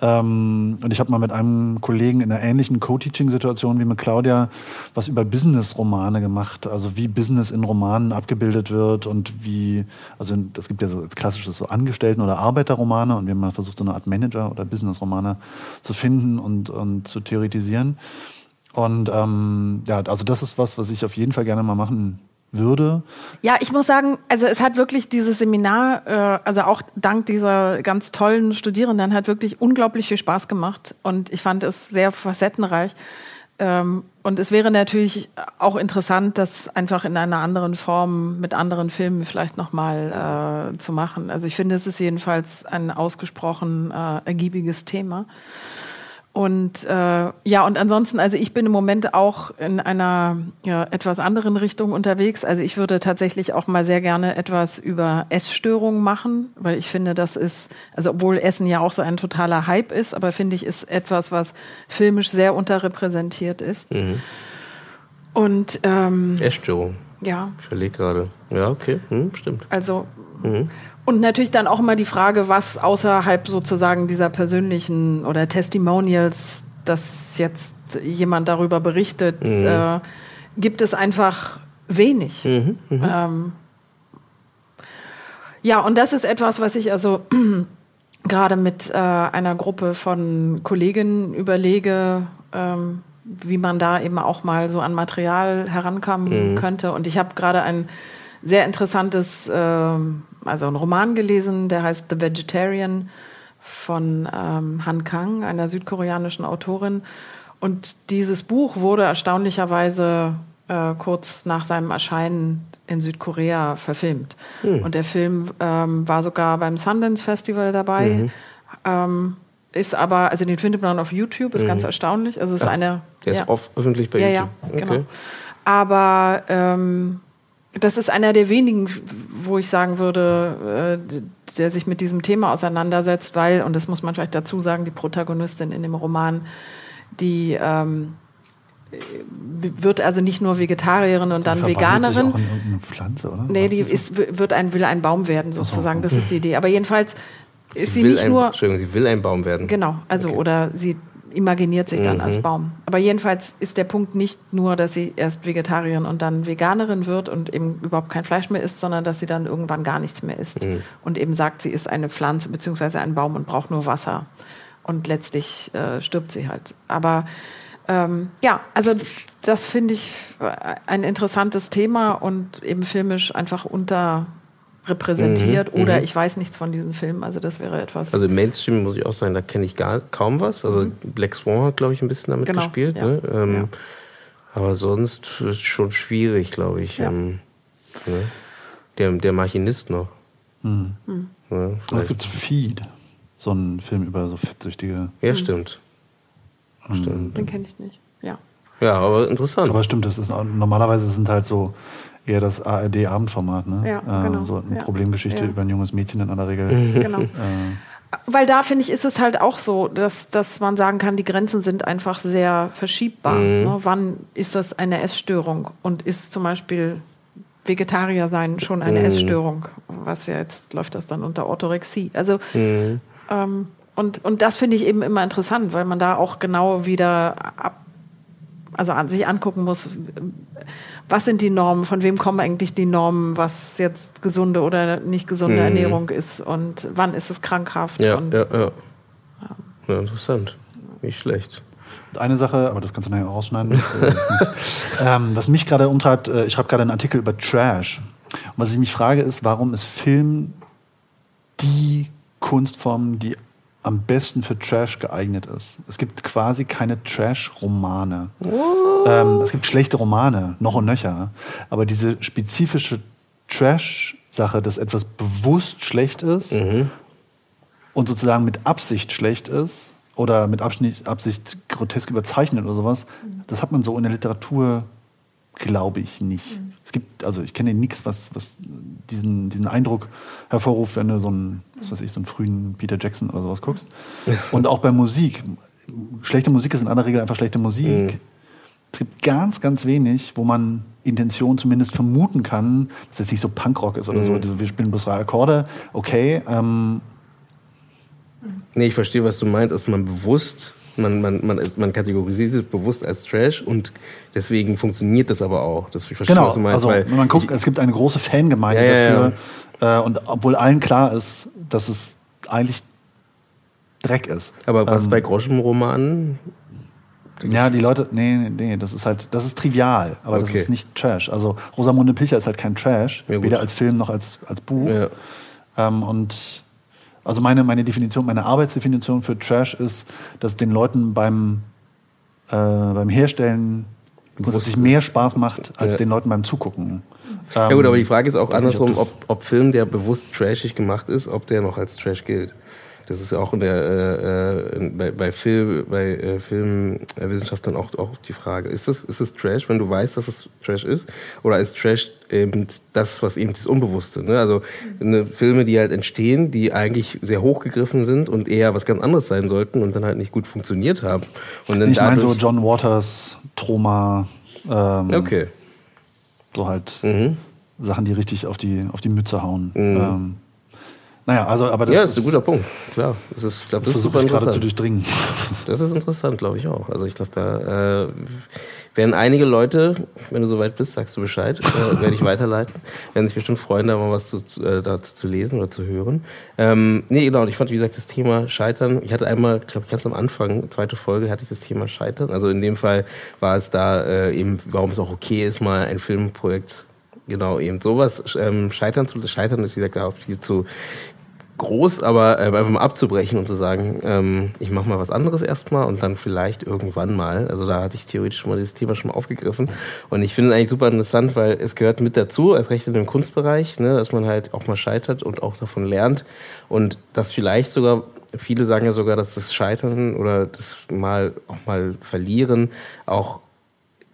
Speaker 2: Ähm, und ich habe mal mit einem Kollegen in einer ähnlichen Co-Teaching-Situation wie mit Claudia was über Business-Romane gemacht. Also wie Business in Romanen abgebildet wird und wie, also es gibt ja so als klassisches so Angestellten- oder Arbeiterromane und wir haben mal versucht, so eine Art Manager- oder Business-Romane zu finden und, und zu theoretisieren. Und ähm, ja, also das ist was, was ich auf jeden Fall gerne mal machen würde.
Speaker 3: Ja, ich muss sagen, also es hat wirklich dieses Seminar, äh, also auch dank dieser ganz tollen Studierenden, hat wirklich unglaublich viel Spaß gemacht und ich fand es sehr facettenreich. Ähm, und es wäre natürlich auch interessant, das einfach in einer anderen Form mit anderen Filmen vielleicht nochmal äh, zu machen. Also ich finde, es ist jedenfalls ein ausgesprochen äh, ergiebiges Thema. Und äh, ja, und ansonsten, also ich bin im Moment auch in einer ja, etwas anderen Richtung unterwegs. Also ich würde tatsächlich auch mal sehr gerne etwas über Essstörungen machen, weil ich finde, das ist, also obwohl Essen ja auch so ein totaler Hype ist, aber finde ich, ist etwas, was filmisch sehr unterrepräsentiert ist. Mhm. Und ähm,
Speaker 1: Essstörung.
Speaker 3: Ja.
Speaker 1: Ich verlege gerade. Ja, okay, hm, stimmt.
Speaker 3: Also mhm. Und natürlich dann auch immer die Frage, was außerhalb sozusagen dieser persönlichen oder Testimonials, dass jetzt jemand darüber berichtet, mhm. äh, gibt es einfach wenig. Mhm, mh. ähm, ja, und das ist etwas, was ich also gerade mit äh, einer Gruppe von Kolleginnen überlege, ähm, wie man da eben auch mal so an Material herankommen mhm. könnte. Und ich habe gerade ein sehr interessantes, äh, also ein Roman gelesen, der heißt The Vegetarian von ähm, Han Kang, einer südkoreanischen Autorin. Und dieses Buch wurde erstaunlicherweise äh, kurz nach seinem Erscheinen in Südkorea verfilmt. Mhm. Und der Film ähm, war sogar beim Sundance Festival dabei. Mhm. Ähm, ist aber, also den findet man auf YouTube, ist mhm. ganz erstaunlich. Also es ist Ach, eine.
Speaker 1: Der ja. ist oft öffentlich bei
Speaker 3: ja,
Speaker 1: YouTube.
Speaker 3: Ja, okay. genau. Aber ähm, das ist einer der wenigen, wo ich sagen würde, äh, der sich mit diesem Thema auseinandersetzt, weil, und das muss man vielleicht dazu sagen, die Protagonistin in dem Roman, die ähm, wird also nicht nur Vegetarierin und dann Veganerin. Sich auch
Speaker 2: in irgendeine Pflanze, oder?
Speaker 3: Nee, die ist, wird ein, will ein Baum werden, sozusagen. Das ist die Idee. Aber jedenfalls ist sie, sie nicht
Speaker 1: ein,
Speaker 3: nur.
Speaker 1: Entschuldigung, sie will ein Baum werden.
Speaker 3: Genau, also okay. oder sie imaginiert sich dann mhm. als Baum. Aber jedenfalls ist der Punkt nicht nur, dass sie erst Vegetarierin und dann Veganerin wird und eben überhaupt kein Fleisch mehr isst, sondern dass sie dann irgendwann gar nichts mehr isst mhm. und eben sagt, sie ist eine Pflanze bzw. ein Baum und braucht nur Wasser. Und letztlich äh, stirbt sie halt. Aber ähm, ja, also das finde ich ein interessantes Thema und eben filmisch einfach unter repräsentiert mhm, oder mhm. ich weiß nichts von diesen Filmen. Also das wäre etwas.
Speaker 1: Also Mainstream muss ich auch sagen, da kenne ich gar kaum was. Also mhm. Black Swan hat, glaube ich, ein bisschen damit genau, gespielt. Ja, ne? ähm, ja. Aber sonst schon schwierig, glaube ich. Ja. Ähm, ne? der, der Machinist noch.
Speaker 2: Mhm. Ja, es gibt Feed, so einen Film über so fettsüchtige.
Speaker 1: Ja, stimmt.
Speaker 3: Mhm. stimmt. Den kenne ich nicht. Ja.
Speaker 1: Ja, aber interessant.
Speaker 2: Aber stimmt, das ist normalerweise sind halt so eher das ARD-Abendformat, ne?
Speaker 3: Ja, äh, genau.
Speaker 2: So eine
Speaker 3: ja.
Speaker 2: Problemgeschichte
Speaker 3: ja.
Speaker 2: über ein junges Mädchen in aller Regel.
Speaker 3: Genau. Äh, weil da finde ich, ist es halt auch so, dass, dass man sagen kann, die Grenzen sind einfach sehr verschiebbar. Mhm. Ne? Wann ist das eine Essstörung und ist zum Beispiel Vegetarier sein schon eine mhm. Essstörung? Was ja jetzt läuft das dann unter Orthorexie. Also mhm. ähm, und, und das finde ich eben immer interessant, weil man da auch genau wieder ab, also an sich angucken muss, was sind die Normen, von wem kommen eigentlich die Normen, was jetzt gesunde oder nicht gesunde mhm. Ernährung ist und wann ist es krankhaft.
Speaker 1: Ja,
Speaker 3: und
Speaker 1: ja, ja. ja. ja interessant. Nicht schlecht.
Speaker 2: Eine Sache, aber das kannst du nachher rausschneiden. ähm, was mich gerade umtreibt, äh, ich habe gerade einen Artikel über Trash. was ich mich frage, ist, warum ist Film die Kunstform, die am besten für Trash geeignet ist? Es gibt quasi keine Trash-Romane. Ähm, es gibt schlechte Romane, noch und nöcher. Aber diese spezifische Trash-Sache, dass etwas bewusst schlecht ist
Speaker 1: Mhm.
Speaker 2: und sozusagen mit Absicht schlecht ist oder mit Absicht, Absicht grotesk überzeichnet oder sowas, das hat man so in der Literatur, glaube ich, nicht. Es gibt, also ich kenne nichts, was, was diesen, diesen Eindruck hervorruft, wenn du so einen, was weiß ich, so einen frühen Peter Jackson oder sowas guckst. Und auch bei Musik. Schlechte Musik ist in aller Regel einfach schlechte Musik.
Speaker 1: Mhm.
Speaker 2: Es gibt ganz, ganz wenig, wo man Intention zumindest vermuten kann, dass es nicht so Punkrock ist oder so. Also wir spielen bloß drei Akkorde, okay. Ähm,
Speaker 1: Nee, ich verstehe, was du meinst, dass man bewusst, man, man, man, ist- man kategorisiert es bewusst als Trash und deswegen funktioniert das aber auch. Das, ich verstehe,
Speaker 2: genau,
Speaker 1: was du meinst.
Speaker 2: also man guckt, es gibt eine große Fangemeinde
Speaker 1: Ja, ja,
Speaker 2: dafür. Äh, und obwohl allen klar ist, dass es eigentlich Dreck ist.
Speaker 1: aber was
Speaker 2: Ähm,
Speaker 1: bei Groschenromanen,
Speaker 2: Ja, die Leute, nee, nee, nee, das ist halt, das ist trivial, aber das
Speaker 1: Okay.
Speaker 2: ist nicht Trash. Also Rosamunde Pilcher ist halt kein Trash,
Speaker 1: Ja,
Speaker 2: weder als Film noch als, als Buch.
Speaker 1: ja,
Speaker 2: Ähm, und also meine, meine Definition, meine Arbeitsdefinition für Trash ist, dass den Leuten beim, äh, beim Herstellen grundsätzlich
Speaker 1: ist.
Speaker 2: mehr Spaß macht, als
Speaker 1: Ja.
Speaker 2: den Leuten beim Zugucken.
Speaker 1: ja gut, aber die Frage ist auch
Speaker 2: ob
Speaker 1: andersrum, ob, ob Film, der bewusst trashig gemacht ist, ob der noch als Trash gilt. Das ist ja auch in der, äh, äh, bei, bei, Film, bei äh, Filmwissenschaft dann auch, auch die Frage. Ist es ist es Trash, wenn du weißt, dass es Trash ist? Oder ist Trash eben das, was eben das Unbewusste? Ne? Also eine, Filme, die halt entstehen, die eigentlich sehr hochgegriffen sind und eher was ganz anderes sein sollten und dann halt nicht gut funktioniert haben. Und dann
Speaker 2: Ich meine so John Waters, Troma, ähm,
Speaker 1: Okay.
Speaker 2: so halt
Speaker 1: Mhm.
Speaker 2: Sachen, die richtig auf die, auf die Mütze hauen. Ähm, naja, also, aber das
Speaker 1: Ja, das ist ein guter Punkt. Klar, das ist, ich glaube,
Speaker 2: das
Speaker 1: das ist super
Speaker 2: ich gerade zu
Speaker 1: interessant.
Speaker 2: durchdringen.
Speaker 1: Das ist interessant, glaube ich auch. Also ich glaube, da äh, werden einige Leute, wenn du soweit bist, sagst du Bescheid, äh, werde ich weiterleiten, werden sich bestimmt freuen, da mal was zu, zu, äh, dazu zu lesen oder zu hören. Ähm, nee, genau, und ich fand, wie gesagt, das Thema Scheitern, ich hatte einmal, glaube ich, ganz am Anfang, zweite Folge, hatte ich das Thema Scheitern. Also in dem Fall war es da äh, eben, warum es auch okay ist, mal ein Filmprojekt Genau, eben sowas ähm, scheitern zu, Scheitern ist, wie gesagt, auch viel zu groß, aber äh, einfach mal abzubrechen und zu sagen, ähm, ich mache mal was anderes erstmal und dann vielleicht irgendwann mal. Also da hatte ich theoretisch mal dieses Thema schon mal aufgegriffen. Und ich finde es eigentlich super interessant, weil es gehört mit dazu, als recht in dem Kunstbereich, ne, dass man halt auch mal scheitert und auch davon lernt. Und das vielleicht sogar, viele sagen ja sogar, dass das Scheitern oder das mal auch mal verlieren auch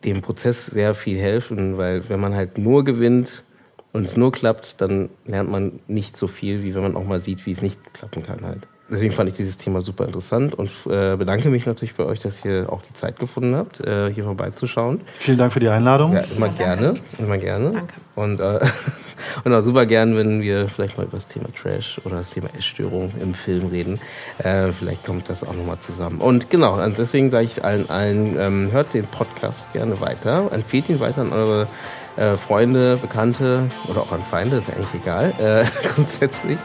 Speaker 1: dem Prozess sehr viel helfen, weil wenn man halt nur gewinnt und es nur klappt, dann lernt man nicht so viel, wie wenn man auch mal sieht, wie es nicht klappen kann halt. Deswegen fand ich dieses Thema super interessant und äh, bedanke mich natürlich bei euch, dass ihr auch die Zeit gefunden habt, äh, hier vorbeizuschauen.
Speaker 2: Vielen Dank für die Einladung.
Speaker 1: Ja, immer gerne, immer gerne.
Speaker 3: Danke.
Speaker 1: Und, äh, und auch super gern, wenn wir vielleicht mal über das Thema Trash oder das Thema Essstörung im Film reden. Äh, vielleicht kommt das auch nochmal zusammen. Und genau, also deswegen sage ich allen, allen ähm, hört den Podcast gerne weiter, empfehlt ihn weiter an eure äh, Freunde, Bekannte oder auch an Feinde, ist ja eigentlich egal, äh, grundsätzlich.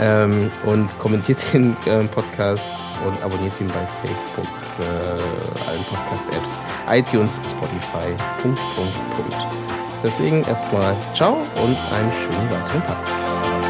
Speaker 1: Ähm, und kommentiert den äh, Podcast und abonniert ihn bei Facebook, äh, allen Podcast-Apps, iTunes, Spotify, Punkt, Punkt, Punkt. Deswegen erstmal ciao und einen schönen weiteren Tag.